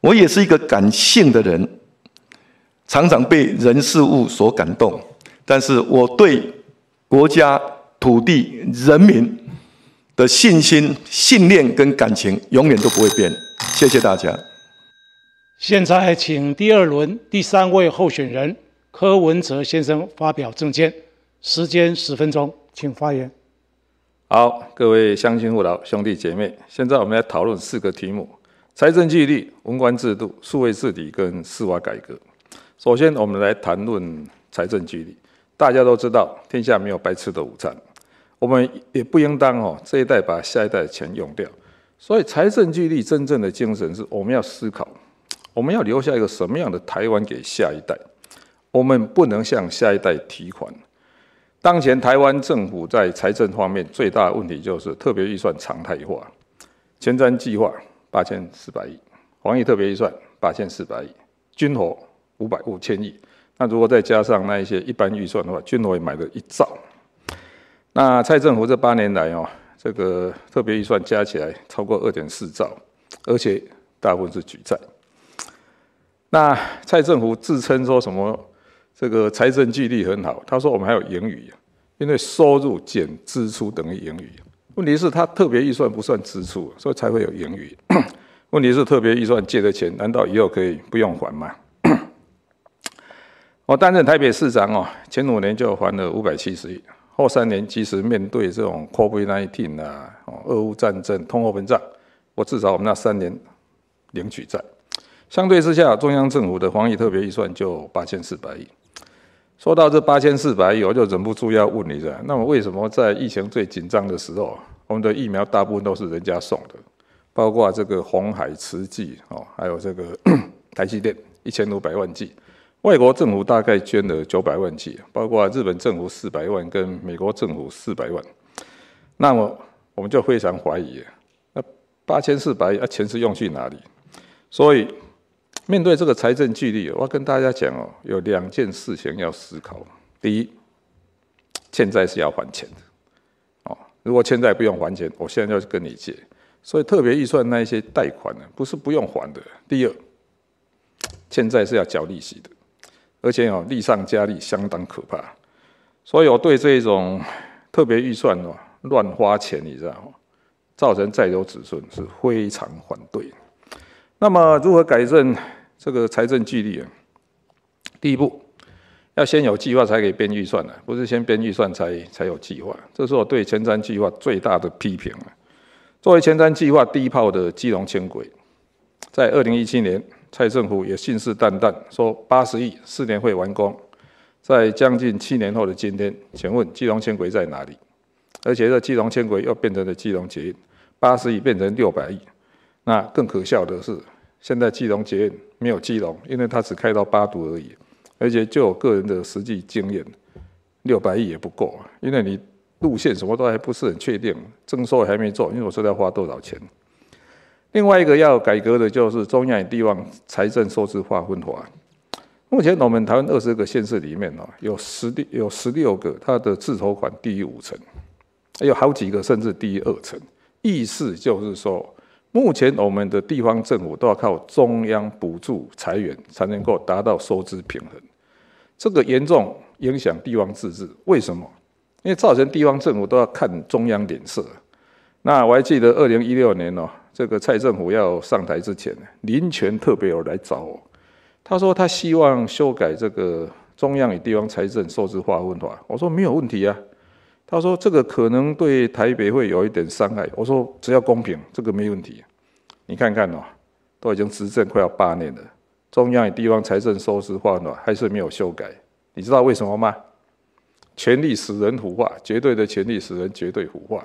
我也是一个感性的人，常常被人事物所感动，但是我对国家。土地、人民的信心、信念跟感情永远都不会变。谢谢大家。现在请第二轮第三位候选人柯文哲先生发表政见，时间十分钟，请发言。好，各位乡亲父老、兄弟姐妹，现在我们来讨论四个题目：财政纪律、文官制度、数位治理跟司法改革。首先，我们来谈论财政纪律。大家都知道，天下没有白吃的午餐，我们也不应当哦，这一代把下一代的钱用掉。所以，财政纪律真正的精神是，我们要思考，我们要留下一个什么样的台湾给下一代。我们不能向下一代提款。当前台湾政府在财政方面最大的问题就是特别预算常态化，前瞻计划八千四百亿，防疫特别预算八千四百亿，军火五百五千亿。那如果再加上那一些一般预算的话，军火也买了一兆。那蔡政府这八年来哦，这个特别预算加起来超过二点四兆，而且大部分是举债。那蔡政府自称说什么这个财政纪律很好，他说我们还有盈余，因为收入减支出等于盈余。问题是，他特别预算不算支出，所以才会有盈余。问题是，特别预算借的钱，难道以后可以不用还吗？我 担任台北市长哦，前五年就还了五百七十亿，后三年即使面对这种 COVID-19 啊、俄乌战争、通货膨胀，我至少我们那三年领取债。相对之下，中央政府的防疫特别预算就八千四百亿。说到这八千四百亿，我就忍不住要问你了：那么为什么在疫情最紧张的时候，我们的疫苗大部分都是人家送的？包括这个红海、慈济哦，还有这个 台积电一千五百万剂，外国政府大概捐了九百万剂，包括日本政府四百万跟美国政府四百万。那么我们就非常怀疑，那八千四百亿啊，钱是用去哪里？所以。面对这个财政巨力，我要跟大家讲哦，有两件事情要思考。第一，欠债是要还钱的，哦，如果欠债不用还钱，我现在就跟你借。所以特别预算那一些贷款呢，不是不用还的。第二，欠债是要缴利息的，而且哦，利上加利，相当可怕。所以我对这种特别预算哦，乱花钱，你知道吗？造成债有子孙是非常反对。那么如何改正？这个财政纪律啊，第一步要先有计划才可以编预算的，不是先编预算才才有计划。这是我对前瞻计划最大的批评啊。作为前瞻计划第一炮的基隆轻轨，在二零一七年，蔡政府也信誓旦旦说八十亿四年会完工，在将近七年后的今天，请问基隆轻轨在哪里？而且这基隆轻轨又变成了基隆捷运，八十亿变成六百亿，那更可笑的是。现在基隆捷运没有基隆，因为它只开到八度而已，而且就我个人的实际经验，六百亿也不够啊，因为你路线什么都还不是很确定，征收还没做，因为我说要花多少钱。另外一个要改革的就是中央与地方财政收支划分法。目前我们台湾二十个县市里面哦，有十六有十六个，它的自筹款低于五成，有好几个甚至低于二成，意思就是说。目前我们的地方政府都要靠中央补助裁员，才能够达到收支平衡。这个严重影响地方自治。为什么？因为造成地方政府都要看中央脸色。那我还记得二零一六年哦，这个蔡政府要上台之前，林权特别有来找我，他说他希望修改这个中央与地方财政收支划分法。我说没有问题啊。他说：“这个可能对台北会有一点伤害。”我说：“只要公平，这个没问题。你看看哦，都已经执政快要八年了，中央与地方财政收支划分还是没有修改。你知道为什么吗？权力使人腐化，绝对的权力使人绝对腐化。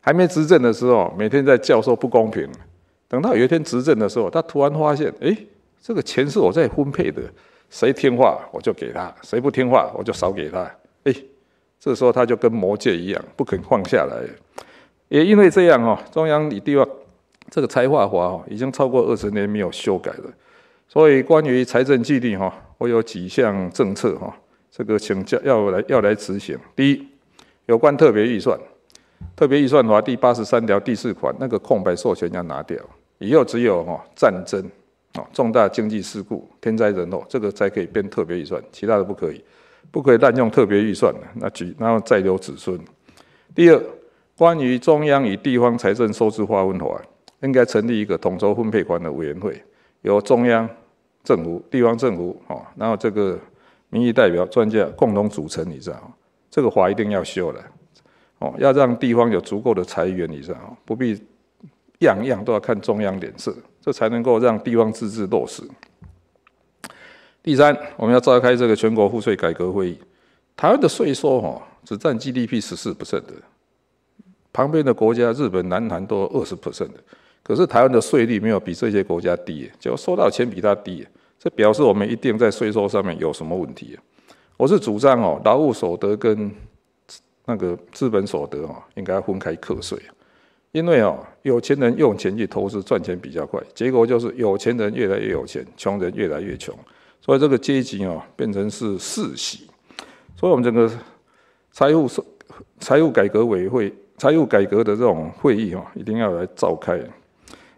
还没执政的时候，每天在教授不公平；等到有一天执政的时候，他突然发现，哎，这个钱是我在分配的，谁听话我就给他，谁不听话我就少给他。哎。”这时候他就跟魔戒一样，不肯放下来。也因为这样哦，中央与地方这个财划法哦，已经超过二十年没有修改了。所以关于财政纪律哈，我有几项政策哈，这个请教要来要来执行。第一，有关特别预算，特别预算法第八十三条第四款那个空白授权要拿掉，以后只有哈战争啊、重大经济事故、天灾人祸这个才可以编特别预算，其他的不可以。不可以滥用特别预算，那举然后再留子孙。第二，关于中央与地方财政收支划分法，应该成立一个统筹分配款的委员会，由中央政府、地方政府哦，然后这个民意代表、专家共同组成，你知道这个法一定要修的哦，要让地方有足够的财源，你知道不必样样都要看中央脸色，这才能够让地方自治落实。第三，我们要召开这个全国赋税改革会议。台湾的税收哈只占 GDP 十四 percent 的，旁边的国家日本、南韩都二十 percent 的，可是台湾的税率没有比这些国家低，就收到钱比他低，这表示我们一定在税收上面有什么问题。我是主张哦，劳务所得跟那个资本所得哦，应该分开课税，因为哦，有钱人用钱去投资赚钱比较快，结果就是有钱人越来越有钱，穷人越来越穷。所以这个阶级哦，变成是世袭，所以我们整个财务财务改革委员会、财务改革的这种会议哈，一定要来召开。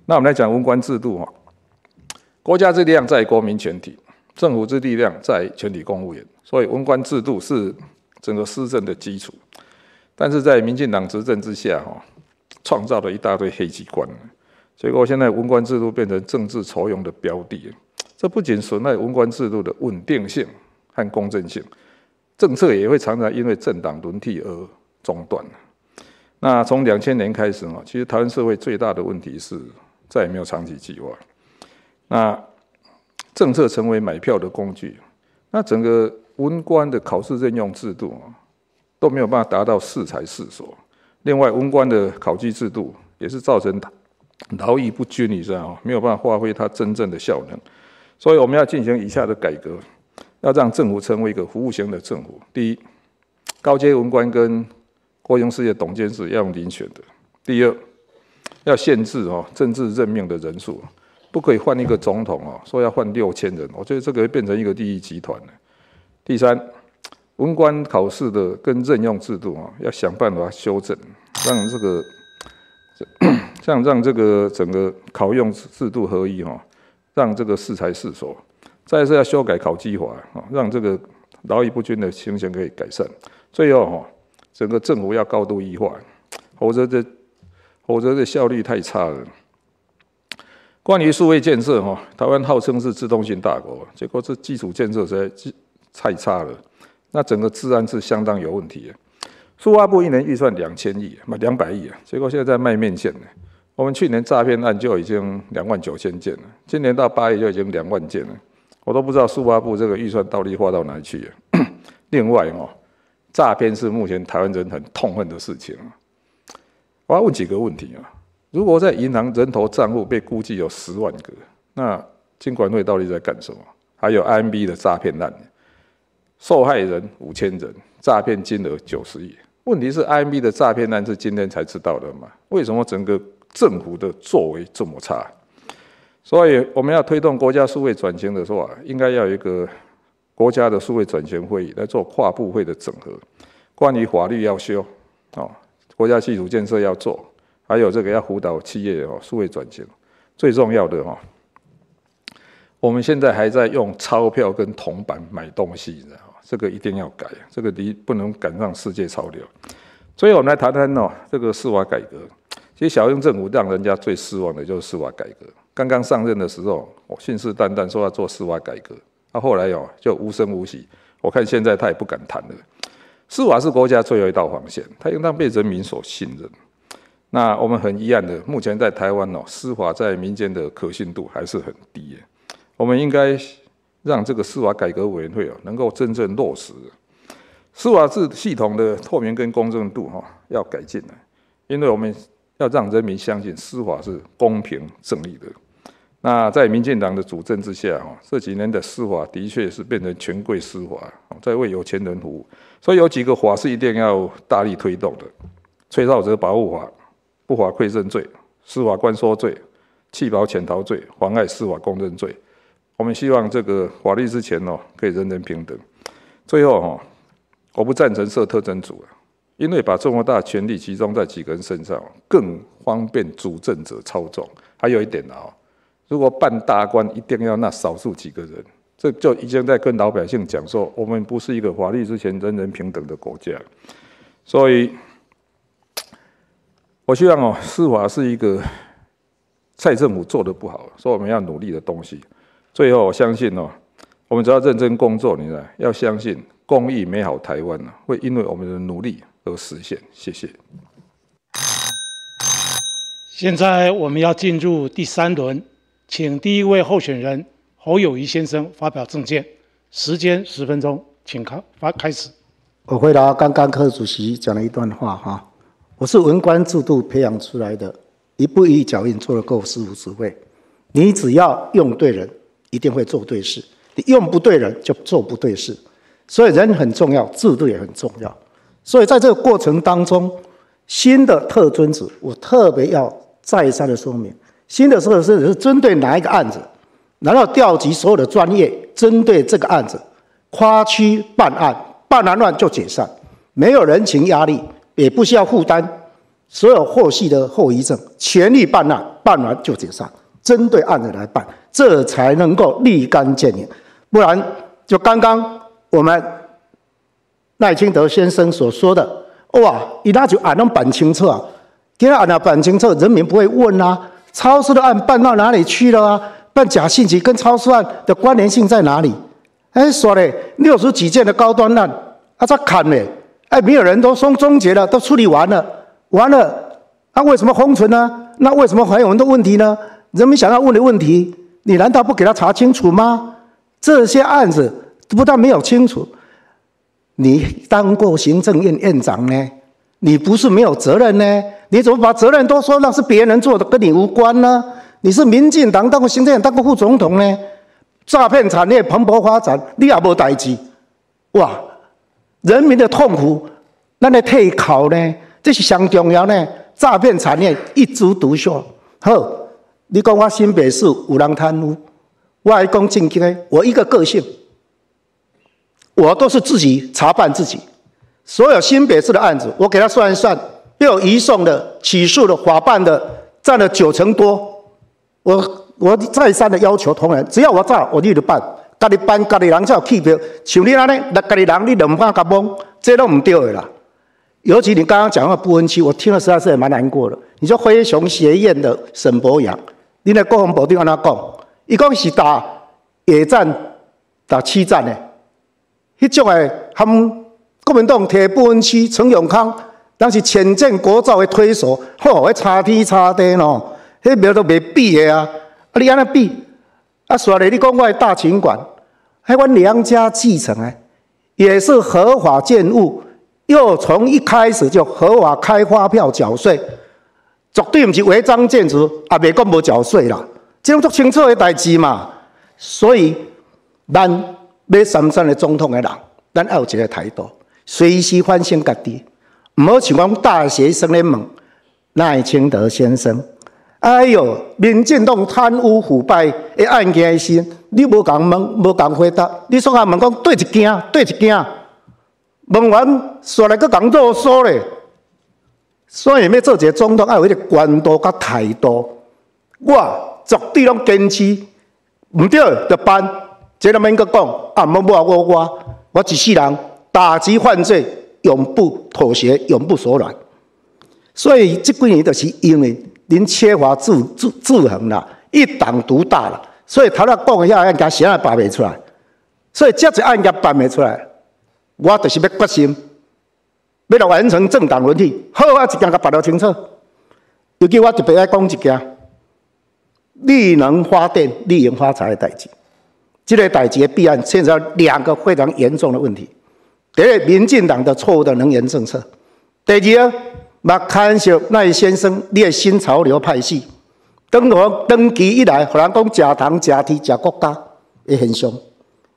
那我们来讲文官制度哈，国家之力量在国民全体，政府之力量在全体公务员，所以文官制度是整个施政的基础。但是在民进党执政之下哈，创造了一大堆黑机关，结果现在文官制度变成政治筹用的标的。这不仅损害文官制度的稳定性，和公正性，政策也会常常因为政党轮替而中断。那从两千年开始啊，其实台湾社会最大的问题是再也没有长期计划。那政策成为买票的工具，那整个文官的考试任用制度啊，都没有办法达到适才适所。另外，文官的考绩制度也是造成劳逸不均以上啊，没有办法发挥它真正的效能。所以，我们要进行以下的改革，要让政府成为一个服务型的政府。第一，高阶文官跟国营事业董监事要用遴选的。第二，要限制哦政治任命的人数，不可以换一个总统哦，说要换六千人，我觉得这个会变成一个利益集团第三，文官考试的跟任用制度啊，要想办法修正，让这个像让这个整个考用制度合一哈，让这个适才适所。再是要修改考绩法啊，让这个劳逸不均的情形可以改善。最后哈。整个政府要高度异化，否则这否则这效率太差了。关于数位建设，哈，台湾号称是自动性大国，结果这基础建设实在太差了。那整个治安是相当有问题的。数发部一年预算两千亿，嘛两百亿啊，结果现在在卖面线呢。我们去年诈骗案就已经两万九千件了，今年到八月就已经两万件了，我都不知道数发部这个预算到底花到哪里去了。另外哦。诈骗是目前台湾人很痛恨的事情我要问几个问题啊。如果在银行人头账户被估计有十万个，那金管会到底在干什么？还有 IMB 的诈骗案，受害人五千人，诈骗金额九十亿。问题是 IMB 的诈骗案是今天才知道的吗？为什么整个政府的作为这么差？所以我们要推动国家数位转型的时候啊，应该要有一个。国家的数位转型会议来做跨部会的整合，关于法律要修，哦，国家基础建设要做，还有这个要辅导企业哦数位转型，最重要的哈，我们现在还在用钞票跟铜板买东西，你知道？这个一定要改，这个离不能赶上世界潮流。所以我们来谈谈哦，这个司法改革。其实小英政府让人家最失望的就是司法改革。刚刚上任的时候，我信誓旦旦说要做司法改革。他后来哦，就无声无息。我看现在他也不敢谈了。司法是国家最后一道防线，它应当被人民所信任。那我们很遗憾的，目前在台湾哦，司法在民间的可信度还是很低。我们应该让这个司法改革委员会哦，能够真正落实司法制系统的透明跟公正度哈，要改进了。因为我们要让人民相信司法是公平正义的。那在民进党的主政之下，哈，这几年的司法的确是变成权贵司法，在为有钱人服务。所以有几个法是一定要大力推动的：吹哨者保护法、不法馈赠罪、司法官说罪、弃保潜逃罪、妨碍司法公正罪。我们希望这个法律之前哦，可以人人平等。最后哈，我不赞成设特征组，因为把这么大权力集中在几个人身上，更方便主政者操纵。还有一点啊。如果办大官一定要那少数几个人，这就已经在跟老百姓讲说，我们不是一个法律之前人人平等的国家。所以，我希望哦，司法是一个蔡政府做的不好，说我们要努力的东西。最后，我相信哦，我们只要认真工作，你呢要相信公益美好台湾呢，会因为我们的努力而实现。谢谢。现在我们要进入第三轮。请第一位候选人侯友谊先生发表政见，时间十分钟，请开发开始。我回答刚刚柯主席讲了一段话哈，我是文官制度培养出来的，一步一脚印做了够师傅指挥。你只要用对人，一定会做对事；你用不对人，就做不对事。所以人很重要，制度也很重要。所以在这个过程当中，新的特尊子，我特别要再三的说明。新的设施是针对哪一个案子？然后调集所有的专业，针对这个案子，跨区办案，办完案就解散，没有人情压力，也不需要负担所有后续的后遗症，全力办案，办完就解散，针对案子来办，这才能够立竿见影。不然，就刚刚我们赖清德先生所说的，哇，一那就按那办清楚啊，第二按那办清楚，人民不会问啊。超市的案办到哪里去了啊？办假信息跟超市案的关联性在哪里？哎，说嘞，六十几件的高端案，啊，这砍嘞，哎，没有人都终终结了，都处理完了，完了，啊，为什么封存呢？那为什么还有很多问题呢？人民想要问的问题，你难道不给他查清楚吗？这些案子不但没有清楚，你当过行政院院长呢？你不是没有责任呢？你怎么把责任都说那是别人做的，跟你无关呢？你是民进党当过行政院、当过副总统呢？诈骗产业蓬勃发展，你也无代志，哇！人民的痛苦，那来退考呢？这是上重要呢。诈骗产业一枝独秀。好，你讲我新北市有人贪污，我还讲正经的，我一个个性，我都是自己查办自己。所有新北市的案子，我给他算一算，有移送的、起诉的、法办的，占了九成多。我我再三的要求同仁，只要我在，我立就办。家己办，家己人才有气票。像你安尼，那家己人你两百甲蒙，这都唔对的啦。尤其你刚刚讲到不分区，我听了实在是也蛮难过的。你说飞熊学院的沈博阳，你那国防部长安怎讲？伊讲是打野战、打七战的，迄种的他们。国民党提不分区，陈永康当时浅见国造的推手，嚯，迄差天差地咯，迄苗都未比的啊！啊，你安尼比？啊，说咧，你讲我大秦馆，还阮娘家继承诶，也是合法建物，又从一开始就合法开发票缴税，绝对毋是违章建筑，也未讲无缴税啦，这种足清楚的代志嘛。所以，咱要三山的总统的人，咱要有一个态度。随时反省家己，毋好像讲大学生咧问赖清德先生：“哎哟，民进党贪污腐败的案件时，你无共问，无共回答，你说下问讲对一件，对一件，问完说来个讲啰嗦咧。所以要做一个总统，要有一个官度甲态度。我绝对拢坚持，毋对就办，这都免个讲，啊，莫我我我，我一世人。打击犯罪，永不妥协，永不手软。所以这几年就是因为您缺乏制制制衡了，一党独大了，所以他那讲一下案件显然办不出来。所以这只案件办不出来，我就是要决心，要来完成政党轮替，好啊一件给办了清楚。尤其我特别爱讲一件，绿能发电、绿营发财的代志。这个代志的弊案牵涉两个非常严重的问题。第一，民进党的错误的能源政策；第二，马看小赖先生列新潮流派系，登罗登基以来，互人讲假糖、假体、假国家的现象。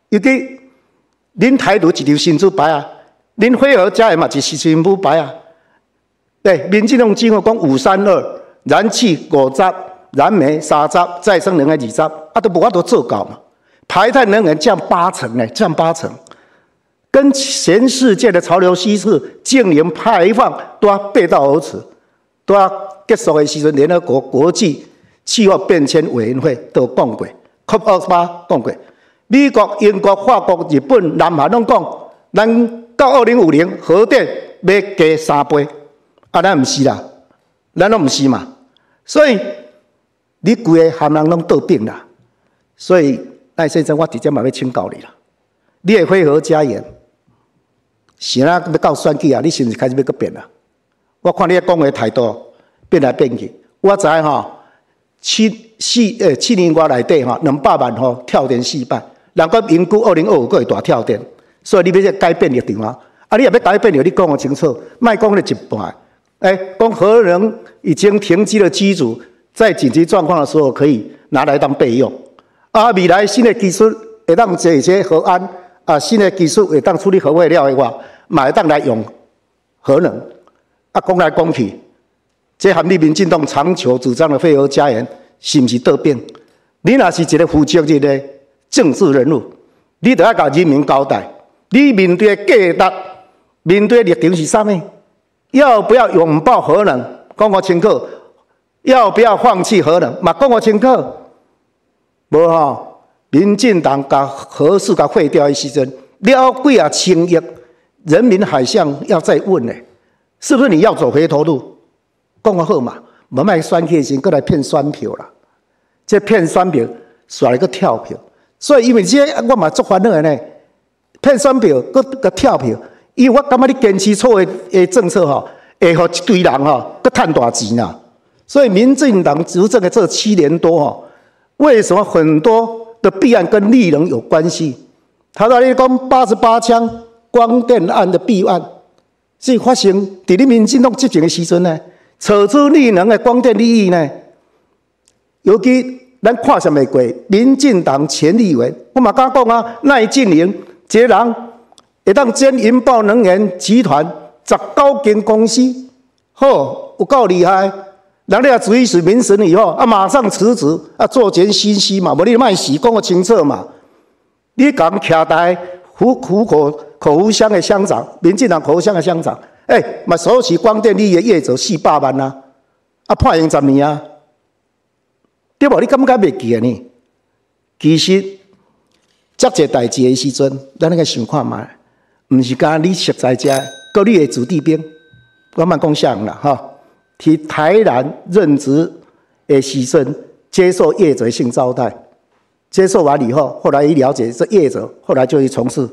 尤其恁台独一条新主牌啊，恁配合家人嘛是新主牌啊。对，民进党今后讲五三二，燃气五十，燃煤三十，再生能源二十，啊都无法度做到嘛。排碳能源降八成呢，降八成。跟全世界的潮流趋势、净零排放都要背道而驰，都要结束的时阵，联合国国际气候变迁委员会都讲过，COP 二十八讲过，美国、英国、法国、日本、南韩拢讲，咱到二零五零核电要加三倍，啊，咱毋是啦，咱拢毋是嘛，所以你规个含人拢倒病啦，所以赖先生，我直接嘛要请教你啦，你会配合加严。是啊，要到选举啊，你是毋是开始要搁变啊？我看你讲话态度变来变去。我知吼，七四诶，七年外内底吼，两百万吼跳电四百，人个评估二零二五个会大跳电，所以你要改变立场啊！啊，你也要改变了，你讲个清楚，卖讲了一半。哎，讲核能已经停机的机组，在紧急状况的时候可以拿来当备用。啊，未来新的技术会让这些核安。啊，新的技术会当处理核废料的话，会当来用核能。啊，讲来讲去，这含你民进党长久主张的废核家园，是毋是得变？你若是一个负责任的政治人物，你就要甲人民交代，你面对价值、面对立场是啥物？要不要拥抱核能？讲我清楚。要不要放弃核能？嘛，讲我清楚。无吼。民进党把核四甲废掉的时阵，了几啊千亿，人民海象要再问呢，是不是你要走回头路？讲个好嘛，无卖选票先过来骗选票啦，这骗选票耍一个跳票，所以因为这我嘛做烦恼呢，骗选票，搁个跳票，因为我感觉你坚持错的诶政策吼，会互一堆人吼，搁赚大钱呐。所以民进党执政的这七年多吼，为什么很多的弊案跟利能有关系？他在你讲八十八枪光电案的弊案，是发生伫你民进党执政的时阵呢？扯出利能的光电利益呢？尤其咱看什么过？民进党前立委，我嘛敢讲啊，赖进玲这人会当兼银豹能源集团十九间公司，好有够厉害。人家主意是民审以后啊，马上辞职啊，做全信息嘛，无你卖死讲个清楚嘛。你讲徛在虎虎口口湖乡的乡长，民进党口湖乡的乡长，哎，嘛收起光电利益业者四百万啊，啊判刑十年啊。对无？你感觉袂记啊？呢？其实，这个代志的时阵，咱那个想看嘛，毋是讲你实在遮，搁你的子弟兵，我慢讲啥啦，哈。去台南任职的时阵，接受业者性招待，接受完以后，后来一了解这业者，后来就去从事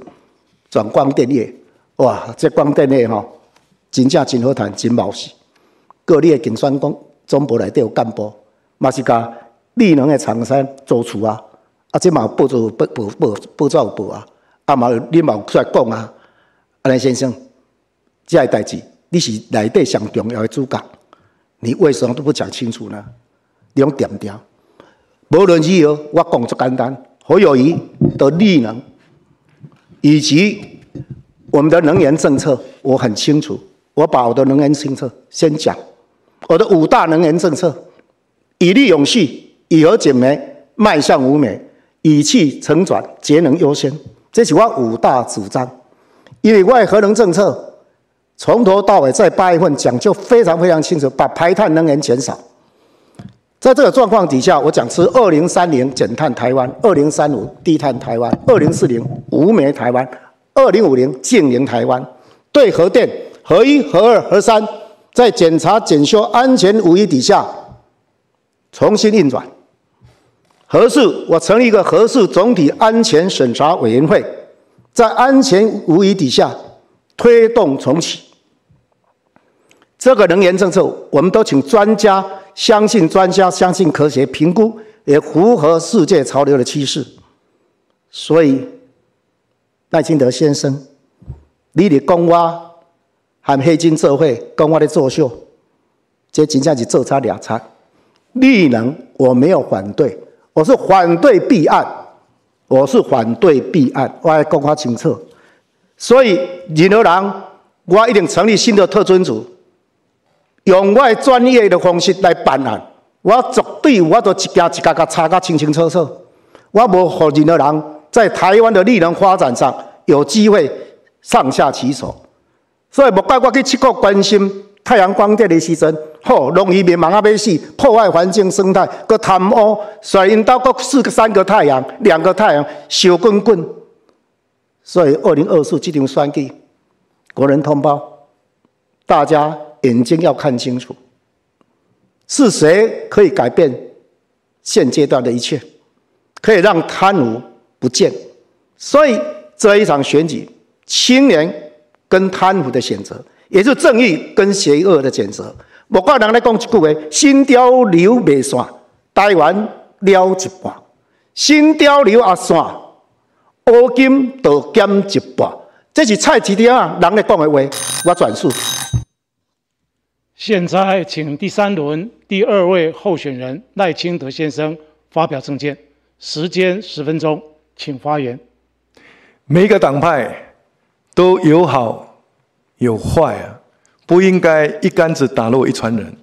转光电业。哇，这光电业吼，真正真好谈，真毛细。各地的竞选工总部内底有干部，嘛是甲。利能的厂商做厝啊，啊，这嘛报做报报报报照报啊，啊嘛你嘛出来讲啊，阿兰先生，这代志你是内底上重要的主角，你为什么都不讲清楚呢？你用点点，无论如何，我讲就简单，何友谊的力能，以及我们的能源政策，我很清楚，我把我的能源政策先讲，我的五大能源政策，以利永续。以核减煤，迈向无煤；以气成转，节能优先。这是我五大主张。因为外核能政策从头到尾在八月份讲就非常非常清楚，把排碳能源减少。在这个状况底下，我讲是二零三零减碳台湾，二零三五低碳台湾，二零四零无煤台湾，二零五零净零台湾。对核电核一、核二、核三，在检查检修安全无疑底下，重新运转。合适，我成立一个合适总体安全审查委员会，在安全无疑底下推动重启。这个能源政策，我们都请专家，相信专家，相信科学评估，也符合世界潮流的趋势。所以，赖清德先生，你的讲我和黑金社会讲我的作秀，这仅仅是做差两差。利能我没有反对。我是反对弊案，我是反对弊案，我要讲较清楚。所以任何人，我一定成立新的特侦组，用我专业的方式来办案。我绝对，我都一家一家甲查个清清楚楚。我无和任何人在台湾的力能发展上有机会上下其手。所以莫怪我去七国关心。太阳光电的时阵，吼，容易灭亡啊！要死，破坏环境生态，搁贪污，所以因到各四个、三个太阳，两个太阳，烧滚滚。所以二零二四这场选举，国人同胞，大家眼睛要看清楚，是谁可以改变现阶段的一切，可以让贪污不见。所以这一场选举，青年跟贪腐的选择。也是正义跟邪恶的选择。莫怪人来讲一句话：新潮流未散，台湾了一半；新潮流也散，乌金就减一半。这是蔡市长人来讲的话，我转述。现在请第三轮第二位候选人赖清德先生发表政见，时间十分钟，请发言。每一个党派都有好。有坏啊，不应该一竿子打落一船人。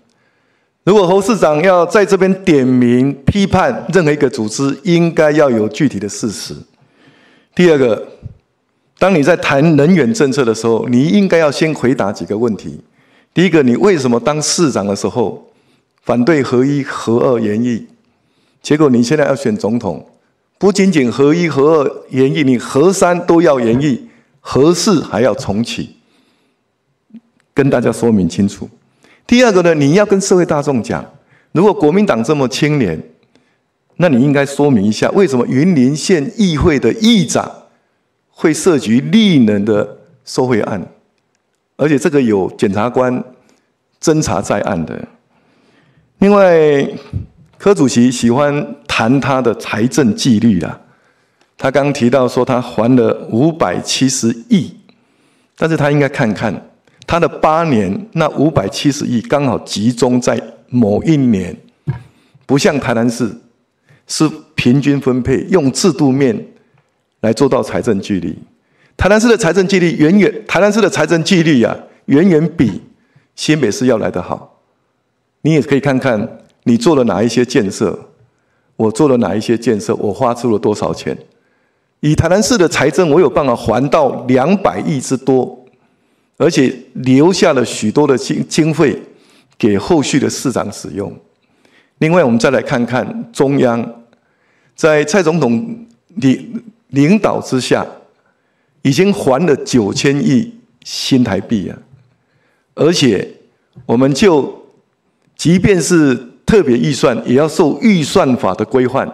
如果侯市长要在这边点名批判任何一个组织，应该要有具体的事实。第二个，当你在谈能源政策的时候，你应该要先回答几个问题。第一个，你为什么当市长的时候反对合一、合二、研议？结果你现在要选总统，不仅仅合一、合二、研议，你合三都要研议，合四还要重启。跟大家说明清楚。第二个呢，你要跟社会大众讲，如果国民党这么清廉，那你应该说明一下，为什么云林县议会的议长会涉及利能的受贿案，而且这个有检察官侦查在案的。另外，柯主席喜欢谈他的财政纪律啊，他刚提到说他还了五百七十亿，但是他应该看看他的八年那五百七十亿刚好集中在某一年，不像台南市是平均分配，用制度面来做到财政纪律。台南市的财政纪律远远，台南市的财政纪律啊，远远比新北市要来得好。你也可以看看你做了哪一些建设，我做了哪一些建设，我花出了多少钱。以台南市的财政，我有办法还到两百亿之多，而且留下了许多的经经费给后续的市长使用。另外，我们再来看看中央，在蔡总统领领导之下，已经还了九千亿新台币啊，而且我们就。即便是特别预算，也要受预算法的规范。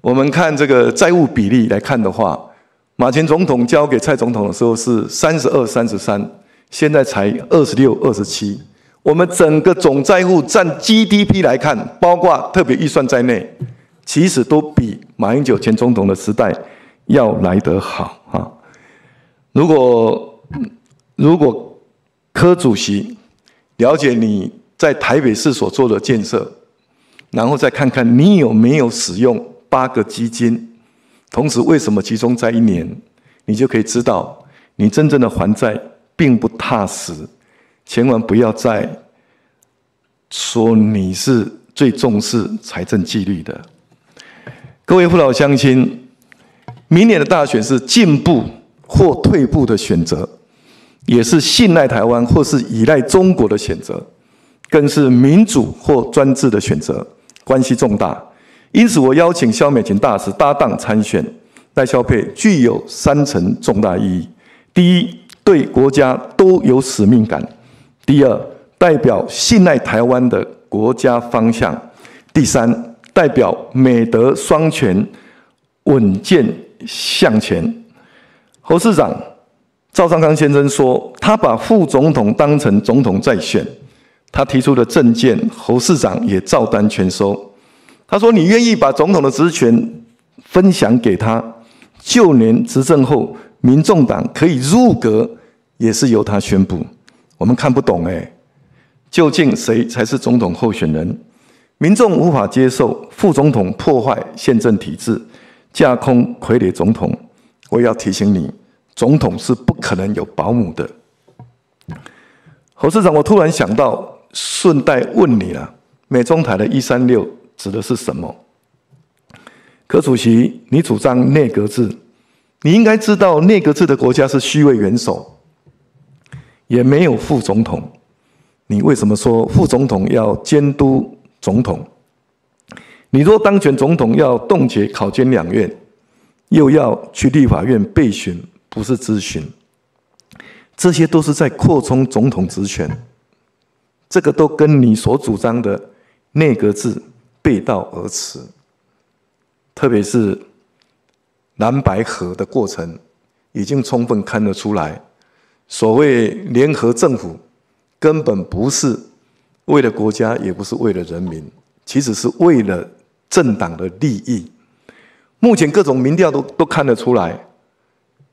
我们看这个债务比例来看的话，马前总统交给蔡总统的时候是三十二、三十三，现在才二十六、二十七。我们整个总债务占 GDP 来看，包括特别预算在内，其实都比马英九前总统的时代要来得好啊。如果如果柯主席了解你。在台北市所做的建设，然后再看看你有没有使用八个基金，同时为什么集中在一年，你就可以知道你真正的还债并不踏实。千万不要再说你是最重视财政纪律的。各位父老乡亲，明年的大选是进步或退步的选择，也是信赖台湾或是依赖中国的选择。更是民主或专制的选择，关系重大。因此，我邀请肖美琴大使搭档参选赖萧佩，具有三层重大意义：第一，对国家都有使命感；第二，代表信赖台湾的国家方向；第三，代表美德双全、稳健向前。侯市长赵尚康先生说，他把副总统当成总统在选。他提出的政见，侯市长也照单全收。他说：“你愿意把总统的职权分享给他，就连执政后民众党可以入阁，也是由他宣布。”我们看不懂哎，究竟谁才是总统候选人？民众无法接受副总统破坏宪政体制，架空傀儡总统。我要提醒你，总统是不可能有保姆的。侯市长，我突然想到。顺带问你了，美中台的一三六指的是什么？柯主席，你主张内阁制，你应该知道内阁制的国家是虚位元首，也没有副总统。你为什么说副总统要监督总统？你若当选总统要冻结考监两院，又要去立法院备询，不是咨询，这些都是在扩充总统职权。这个都跟你所主张的内阁制背道而驰，特别是蓝白合的过程，已经充分看得出来，所谓联合政府根本不是为了国家，也不是为了人民，其实是为了政党的利益。目前各种民调都都看得出来，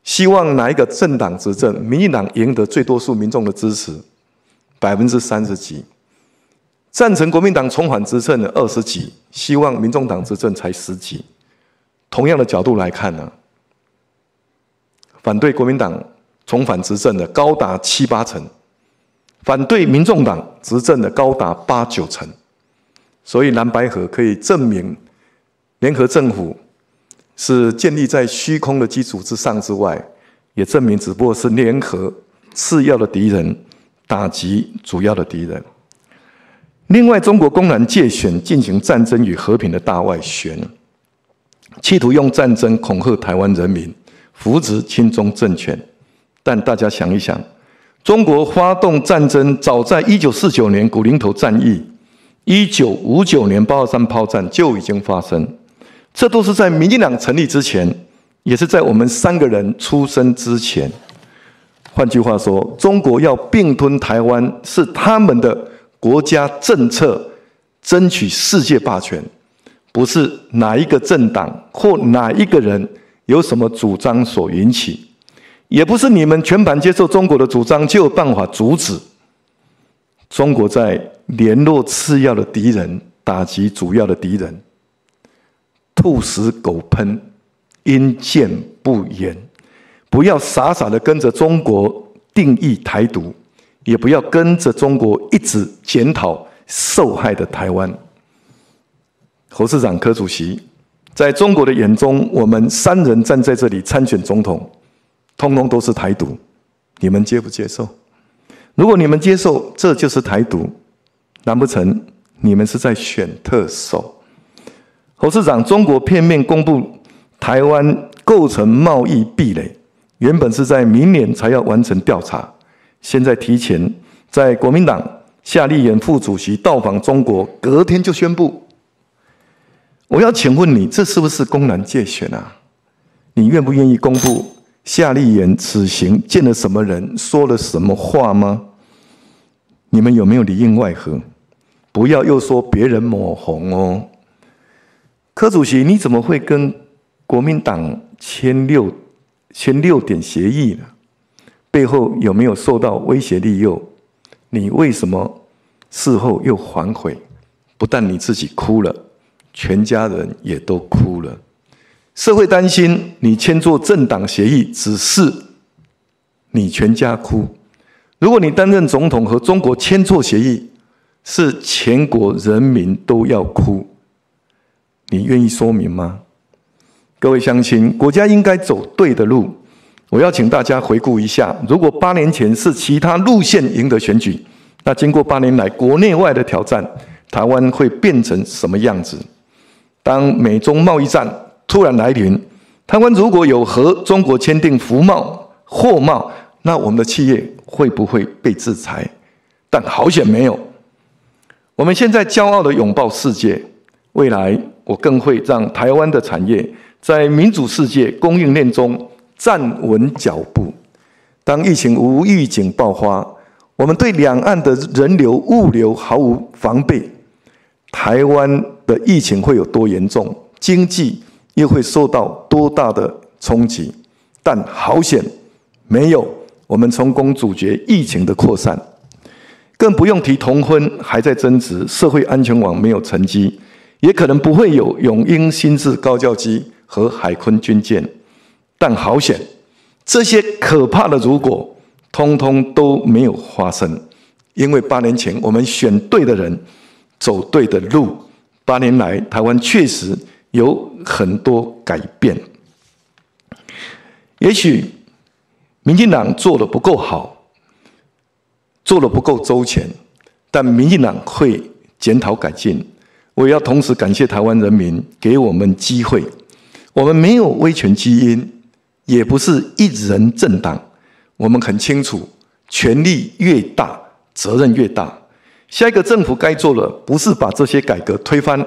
希望哪一个政党执政，民进党赢得最多数民众的支持。百分之三十几赞成国民党重返执政的二十几，希望民众党执政才十几。同样的角度来看呢，反对国民党重返执政的高达七八成，反对民众党执政的高达八九成。所以蓝白河可以证明，联合政府是建立在虚空的基础之上之外，也证明只不过是联合次要的敌人。打击主要的敌人。另外，中国公然借选进行战争与和平的大外宣，企图用战争恐吓台湾人民，扶植亲中政权。但大家想一想，中国发动战争早在一九四九年古林头战役，一九五九年八二三炮战就已经发生，这都是在民进党成立之前，也是在我们三个人出生之前。换句话说，中国要并吞台湾是他们的国家政策，争取世界霸权，不是哪一个政党或哪一个人有什么主张所引起，也不是你们全盘接受中国的主张就有办法阻止。中国在联络次要的敌人，打击主要的敌人，兔死狗烹，因见不言。不要傻傻的跟着中国定义台独，也不要跟着中国一直检讨受害的台湾。侯市长、柯主席，在中国的眼中，我们三人站在这里参选总统，通通都是台独，你们接不接受？如果你们接受，这就是台独，难不成你们是在选特首？侯市长，中国片面公布台湾构成贸易壁垒，原本是在明年才要完成调查，现在提前在国民党夏立言副主席到访中国，隔天就宣布。我要请问你，这是不是公然借选啊？你愿不愿意公布？夏立言此行见了什么人，说了什么话吗？你们有没有里应外合？不要又说别人抹红哦。柯主席，你怎么会跟国民党签六签六点协议呢？背后有没有受到威胁利诱？你为什么事后又反悔？不但你自己哭了，全家人也都哭了。社会担心你签做政党协议，只是你全家哭。如果你担任总统和中国签错协议，是全国人民都要哭。你愿意说明吗？各位乡亲，国家应该走对的路。我要请大家回顾一下：如果八年前是其他路线赢得选举，那经过八年来国内外的挑战，台湾会变成什么样子？当美中贸易战。突然来临，台湾如果有和中国签订服贸、货贸，那我们的企业会不会被制裁？但好险没有。我们现在骄傲的拥抱世界，未来我更会让台湾的产业在民主世界供应链中站稳脚步。当疫情无预警爆发，我们对两岸的人流、物流毫无防备，台湾的疫情会有多严重？经济？又会受到多大的冲击？但好险，没有我们成功阻绝疫情的扩散，更不用提同婚还在争执，社会安全网没有成绩，也可能不会有永鹰新制高教机和海坤军舰。但好险，这些可怕的如果，通通都没有发生，因为八年前我们选对的人，走对的路，八年来台湾确实。有很多改变，也许民进党做的不够好，做的不够周全，但民进党会检讨改进。我也要同时感谢台湾人民给我们机会。我们没有威权基因，也不是一人政党。我们很清楚，权力越大，责任越大。下一个政府该做的，不是把这些改革推翻。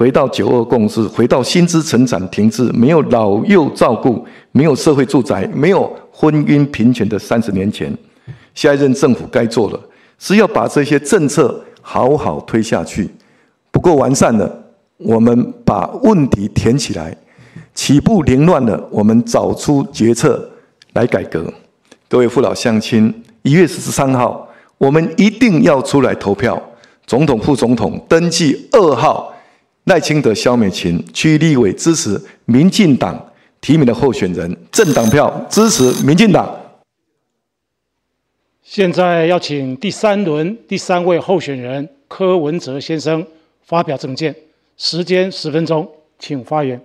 回到九二共识，回到薪资成长停滞、没有老幼照顾、没有社会住宅、没有婚姻平权的三十年前，下一任政府该做的，是要把这些政策好好推下去。不够完善的，我们把问题填起来；起步凌乱的，我们找出决策来改革。各位父老乡亲，一月十三号，我们一定要出来投票，总统、副总统登记二号。赖清德、萧美琴区立委支持民进党提名的候选人，政党票支持民进党。现在要请第三轮第三位候选人柯文哲先生发表政见，时间十分钟，请发言。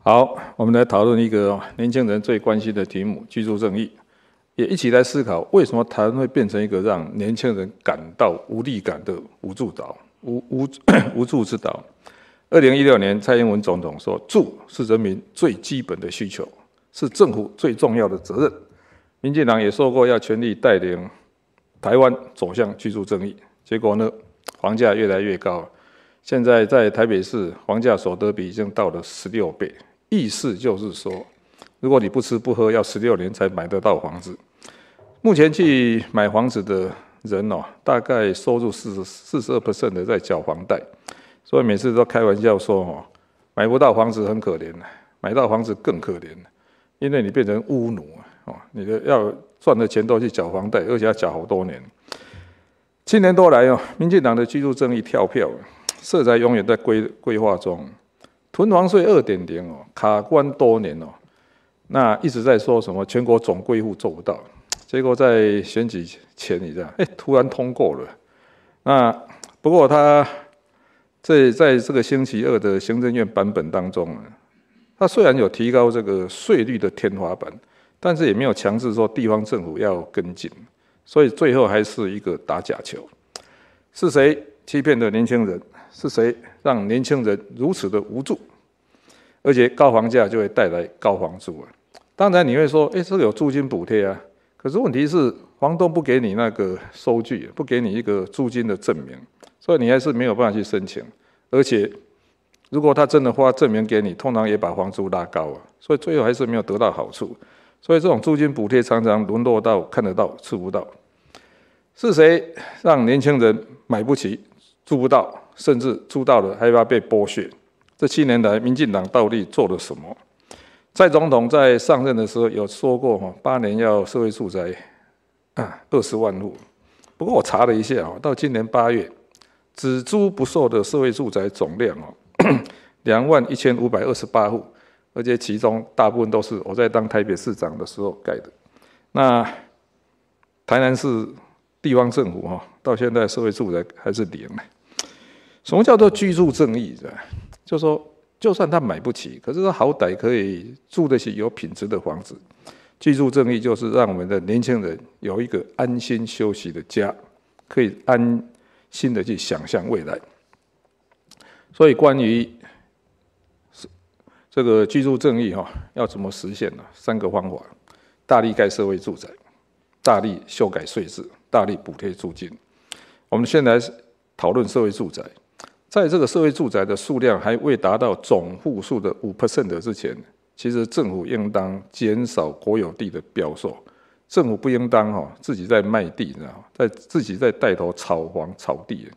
好，我们来讨论一个年轻人最关心的题目——居住正义，也一起来思考为什么台湾会变成一个让年轻人感到无力感的无助岛、无无无助之岛。二零一六年，蔡英文总统说：“住是人民最基本的需求，是政府最重要的责任。”民进党也说过要全力带领台湾走向居住正义。结果呢，房价越来越高。现在在台北市，房价所得比已经到了十六倍，意思就是说，如果你不吃不喝，要十六年才买得到房子。目前去买房子的人哦，大概收入四十四十二%的在缴房贷，所以每次都开玩笑说哦，买不到房子很可怜买到房子更可怜因为你变成屋奴啊，哦，你的要赚的钱都去缴房贷，而且要缴好多年。七年多来哦，民进党的居住正义跳票，色彩永远在规规划中，囤房税二点零哦，卡关多年哦，那一直在说什么全国总归户做不到。结果在选举前，你知道，哎，突然通过了。那不过他在在这个星期二的行政院版本当中啊，他虽然有提高这个税率的天花板，但是也没有强制说地方政府要跟进，所以最后还是一个打假球。是谁欺骗的年轻人？是谁让年轻人如此的无助？而且高房价就会带来高房租啊！当然你会说，哎，这个有租金补贴啊。可是问题是，房东不给你那个收据，不给你一个租金的证明，所以你还是没有办法去申请。而且，如果他真的发证明给你，通常也把房租拉高啊，所以最后还是没有得到好处。所以这种租金补贴常常沦落到看得到吃不到。是谁让年轻人买不起、租不到，甚至租到了还怕被剥削？这七年来，民进党到底做了什么？蔡总统在上任的时候有说过，哈，八年要社会住宅啊二十万户。不过我查了一下，哈，到今年八月，只租不售的社会住宅总量哦，两万一千五百二十八户，而且其中大部分都是我在当台北市长的时候盖的。那台南市地方政府哈，到现在社会住宅还是零呢。什么叫做居住正义？是吧？就说。就算他买不起，可是他好歹可以住得起有品质的房子。居住正义就是让我们的年轻人有一个安心休息的家，可以安新的去想象未来。所以关于是这个居住正义哈，要怎么实现呢？三个方法：大力盖社会住宅，大力修改税制，大力补贴租金。我们先来讨论社会住宅。在这个社会住宅的数量还未达到总户数的五 percent 之前，其实政府应当减少国有地的标售，政府不应当哈自己在卖地，知道在自己在带头炒房炒地，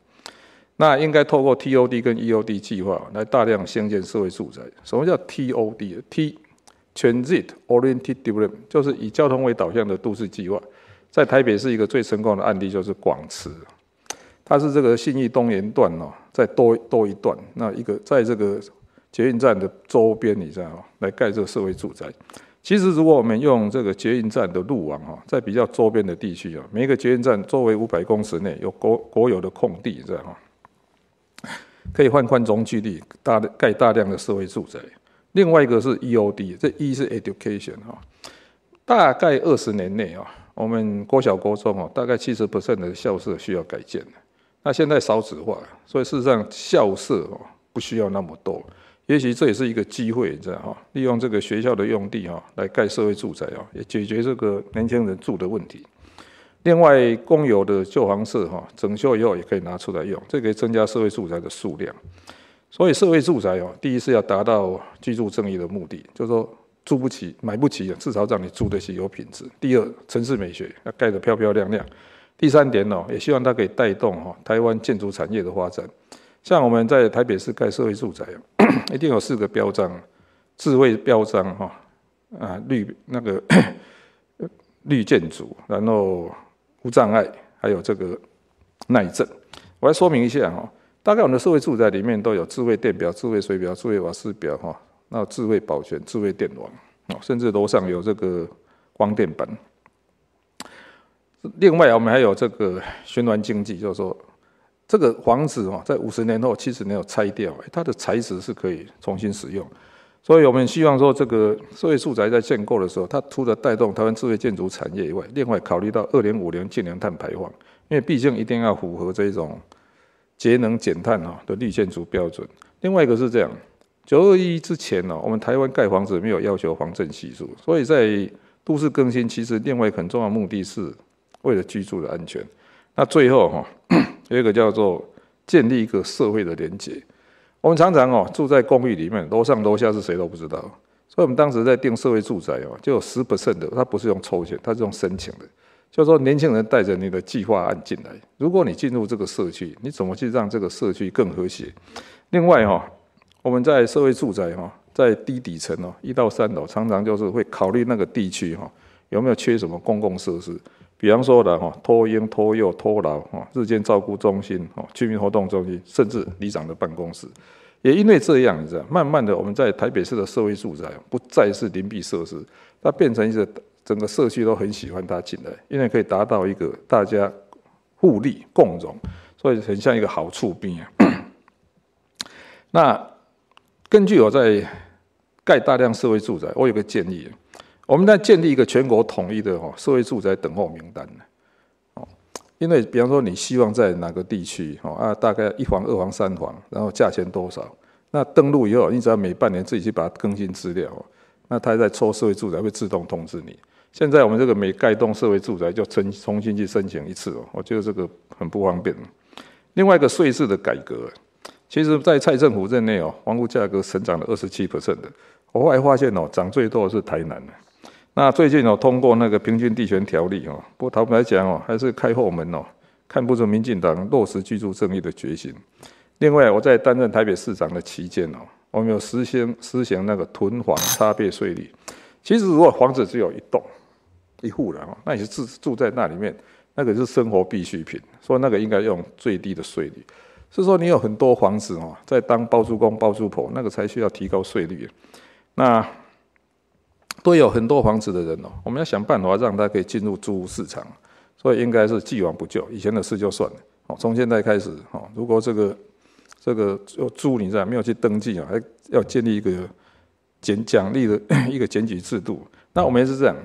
那应该透过 TOD 跟 EOD 计划来大量兴建社会住宅。什么叫 TOD？T Transit Oriented Development，就是以交通为导向的都市计划。在台北是一个最成功的案例，就是广慈。它是这个信义东延段哦，再多多一段，那一个在这个捷运站的周边，你知道吗？来盖这个社会住宅。其实如果我们用这个捷运站的路网哈，在比较周边的地区啊，每一个捷运站周围五百公尺内有国国有的空地，这样哈？可以换宽中距离，大盖大量的社会住宅。另外一个是 EOD，这 E 是 Education 哈，大概二十年内啊，我们国小国中哦，大概七十 percent 的校舍需要改建的。那现在少子化，所以事实上校舍哦不需要那么多，也许这也是一个机会，你知道哈？利用这个学校的用地哈来盖社会住宅啊，也解决这个年轻人住的问题。另外，公有的旧房舍哈整修以后也可以拿出来用，这可以增加社会住宅的数量。所以社会住宅哦，第一是要达到居住正义的目的，就是说住不起、买不起，至少让你住得起有品质。第二，城市美学要盖得漂漂亮亮。第三点哦，也希望它可以带动哈台湾建筑产业的发展。像我们在台北市盖社会住宅，一定有四个标章：智慧标章哈啊绿那个绿建筑，然后无障碍，还有这个耐震。我来说明一下哈，大概我们的社会住宅里面都有智慧电表、智慧水表、智慧瓦斯表哈，那智慧保全、智慧电网，甚至楼上有这个光电板。另外，我们还有这个循环经济，就是说，这个房子哦，在五十年后、七十年后拆掉，它的材质是可以重新使用。所以我们希望说，这个社会住宅在建构的时候，它除了带动台湾智慧建筑产业以外，另外考虑到二零五零净零碳排放，因为毕竟一定要符合这种节能减碳哈的绿建筑标准。另外一个是这样，九二一之前呢，我们台湾盖房子没有要求防震系数，所以在都市更新，其实另外很重要的目的是。为了居住的安全，那最后哈有一个叫做建立一个社会的连结。我们常常哦住在公寓里面，楼上楼下是谁都不知道，所以我们当时在定社会住宅哦，就有十 percent 的，它不是用抽签，它是用申请的，就是说年轻人带着你的计划案进来，如果你进入这个社区，你怎么去让这个社区更和谐？另外哈，我们在社会住宅哈，在低底层哦，一到三楼，常常就是会考虑那个地区哈有没有缺什么公共设施。比方说的哈，托婴、托幼、托老哈，日间照顾中心哈，居民活动中心，甚至里长的办公室，也因为这样，你知道，慢慢的，我们在台北市的社会住宅不再是邻避设施，它变成一个整个社区都很喜欢它进来，因为可以达到一个大家互利共荣，所以很像一个好处兵啊。那根据我在盖大量社会住宅，我有个建议。我们在建立一个全国统一的哈社会住宅等候名单呢哦，因为比方说你希望在哪个地区哦啊，大概一房、二房、三房，然后价钱多少？那登录以后，你只要每半年自己去把它更新资料，那它在抽社会住宅会自动通知你。现在我们这个每盖栋社会住宅就重重新去申请一次哦，我觉得这个很不方便。另外一个税制的改革，其实在蔡政府任内哦，房屋价格成长了二十七%的，我后来发现哦，涨最多的是台南。那最近哦，通过那个平均地权条例哦，不过坦白讲哦，还是开后门哦，看不出民进党落实居住正义的决心。另外，我在担任台北市长的期间哦，我们有实行实行那个囤房差别税率。其实如果房子只有一栋一户人哦，那你是住住在那里面，那个是生活必需品，所以那个应该用最低的税率。是说你有很多房子哦，在当包租公包租婆，那个才需要提高税率。那都有很多房子的人哦，我们要想办法让他可以进入租屋市场，所以应该是既往不咎。以前的事就算了，哦，从现在开始，哦，如果这个这个要租，你知道没有去登记啊，还要建立一个检奖励的 一个检举制度。那我们也是这样，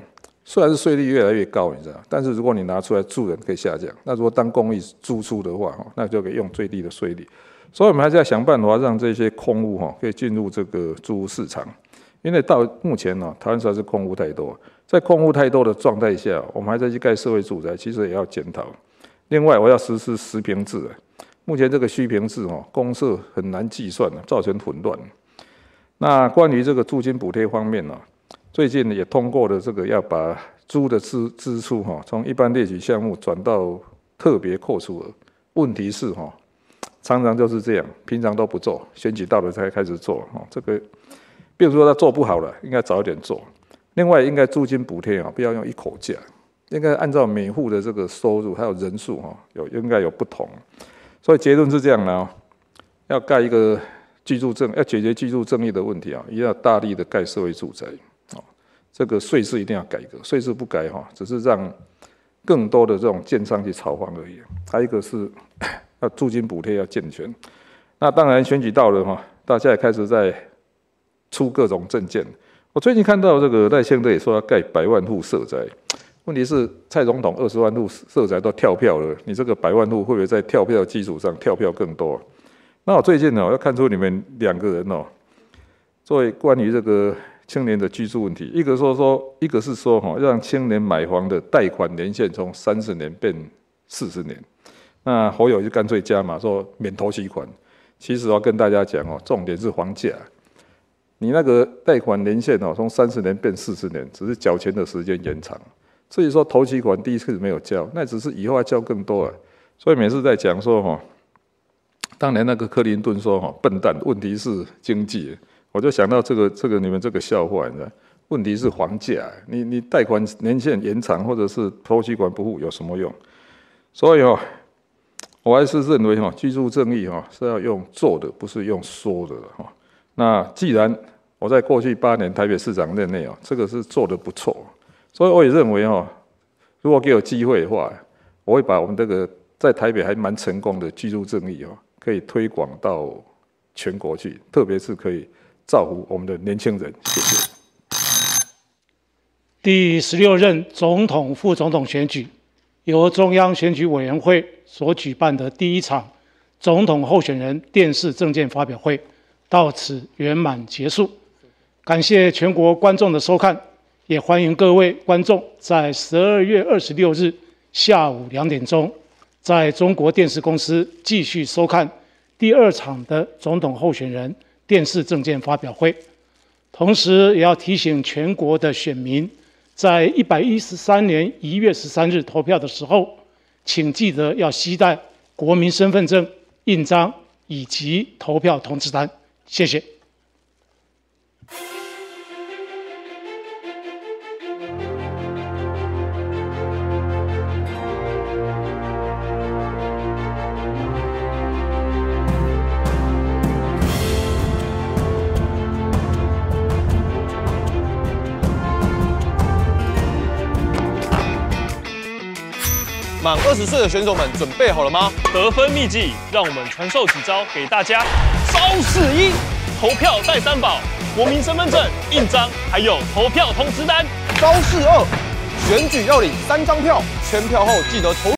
虽然是税率越来越高，你知道，但是如果你拿出来住人可以下降，那如果当公寓租出的话，那就可以用最低的税率。所以我们还是要想办法让这些空屋哈可以进入这个租屋市场。因为到目前呢，台湾实在是空屋太多，在空屋太多的状态下，我们还在去盖社会住宅，其实也要检讨。另外，我要实施实平制，目前这个虚平制哦，公设很难计算造成混乱。那关于这个租金补贴方面呢，最近也通过了这个要把租的支支出哈，从一般列举项目转到特别扣除额。问题是哈，常常就是这样，平常都不做，选举到了才开始做哈，这个。比如说他做不好了，应该早一点做。另外，应该租金补贴啊，不要用一口价，应该按照每户的这个收入还有人数哈，有应该有不同。所以结论是这样的哦，要盖一个居住证，要解决居住正义的问题啊，一定要大力的盖社会住宅啊。这个税制一定要改革，税制不改哈，只是让更多的这种建商去炒房而已。还有一个是 要租金补贴要健全。那当然选举到了哈，大家也开始在。出各种证件，我最近看到这个赖清德也说要盖百万户社宅，问题是蔡总统二十万户社宅都跳票了，你这个百万户会不会在跳票基础上跳票更多？那我最近呢，要看出你们两个人哦，作为关于这个青年的居住问题，一个说说，一个是说哈，让青年买房的贷款年限从三十年变四十年，那侯友就干脆加码说免头期款。其实我要跟大家讲哦，重点是房价。你那个贷款年限哦，从三十年变四十年，只是缴钱的时间延长。所以说，头期款第一次没有交，那只是以后要交更多啊。所以每次在讲说哈，当年那个克林顿说哈，笨蛋，问题是经济，我就想到这个这个你们这个笑话，你知道？问题是房价，你你贷款年限延长或者是头期款不付有什么用？所以哦，我还是认为哈，居住正义哈是要用做的，不是用说的哈。那既然我在过去八年台北市长任内哦，这个是做的不错，所以我也认为哦，如果给我机会的话，我会把我们这个在台北还蛮成功的居住正义哦，可以推广到全国去，特别是可以造福我们的年轻人。谢谢。第十六任总统、副总统选举，由中央选举委员会所举办的第一场总统候选人电视政见发表会。到此圆满结束，感谢全国观众的收看，也欢迎各位观众在十二月二十六日下午两点钟在中国电视公司继续收看第二场的总统候选人电视政见发表会。同时，也要提醒全国的选民，在一百一十三年一月十三日投票的时候，请记得要携带国民身份证、印章以及投票通知单。谢谢。满二十岁的选手们准备好了吗？得分秘籍，让我们传授几招给大家。招四一：投票带三宝，国民身份证、印章，还有投票通知单。招四二：选举要领三张票，圈票后记得投。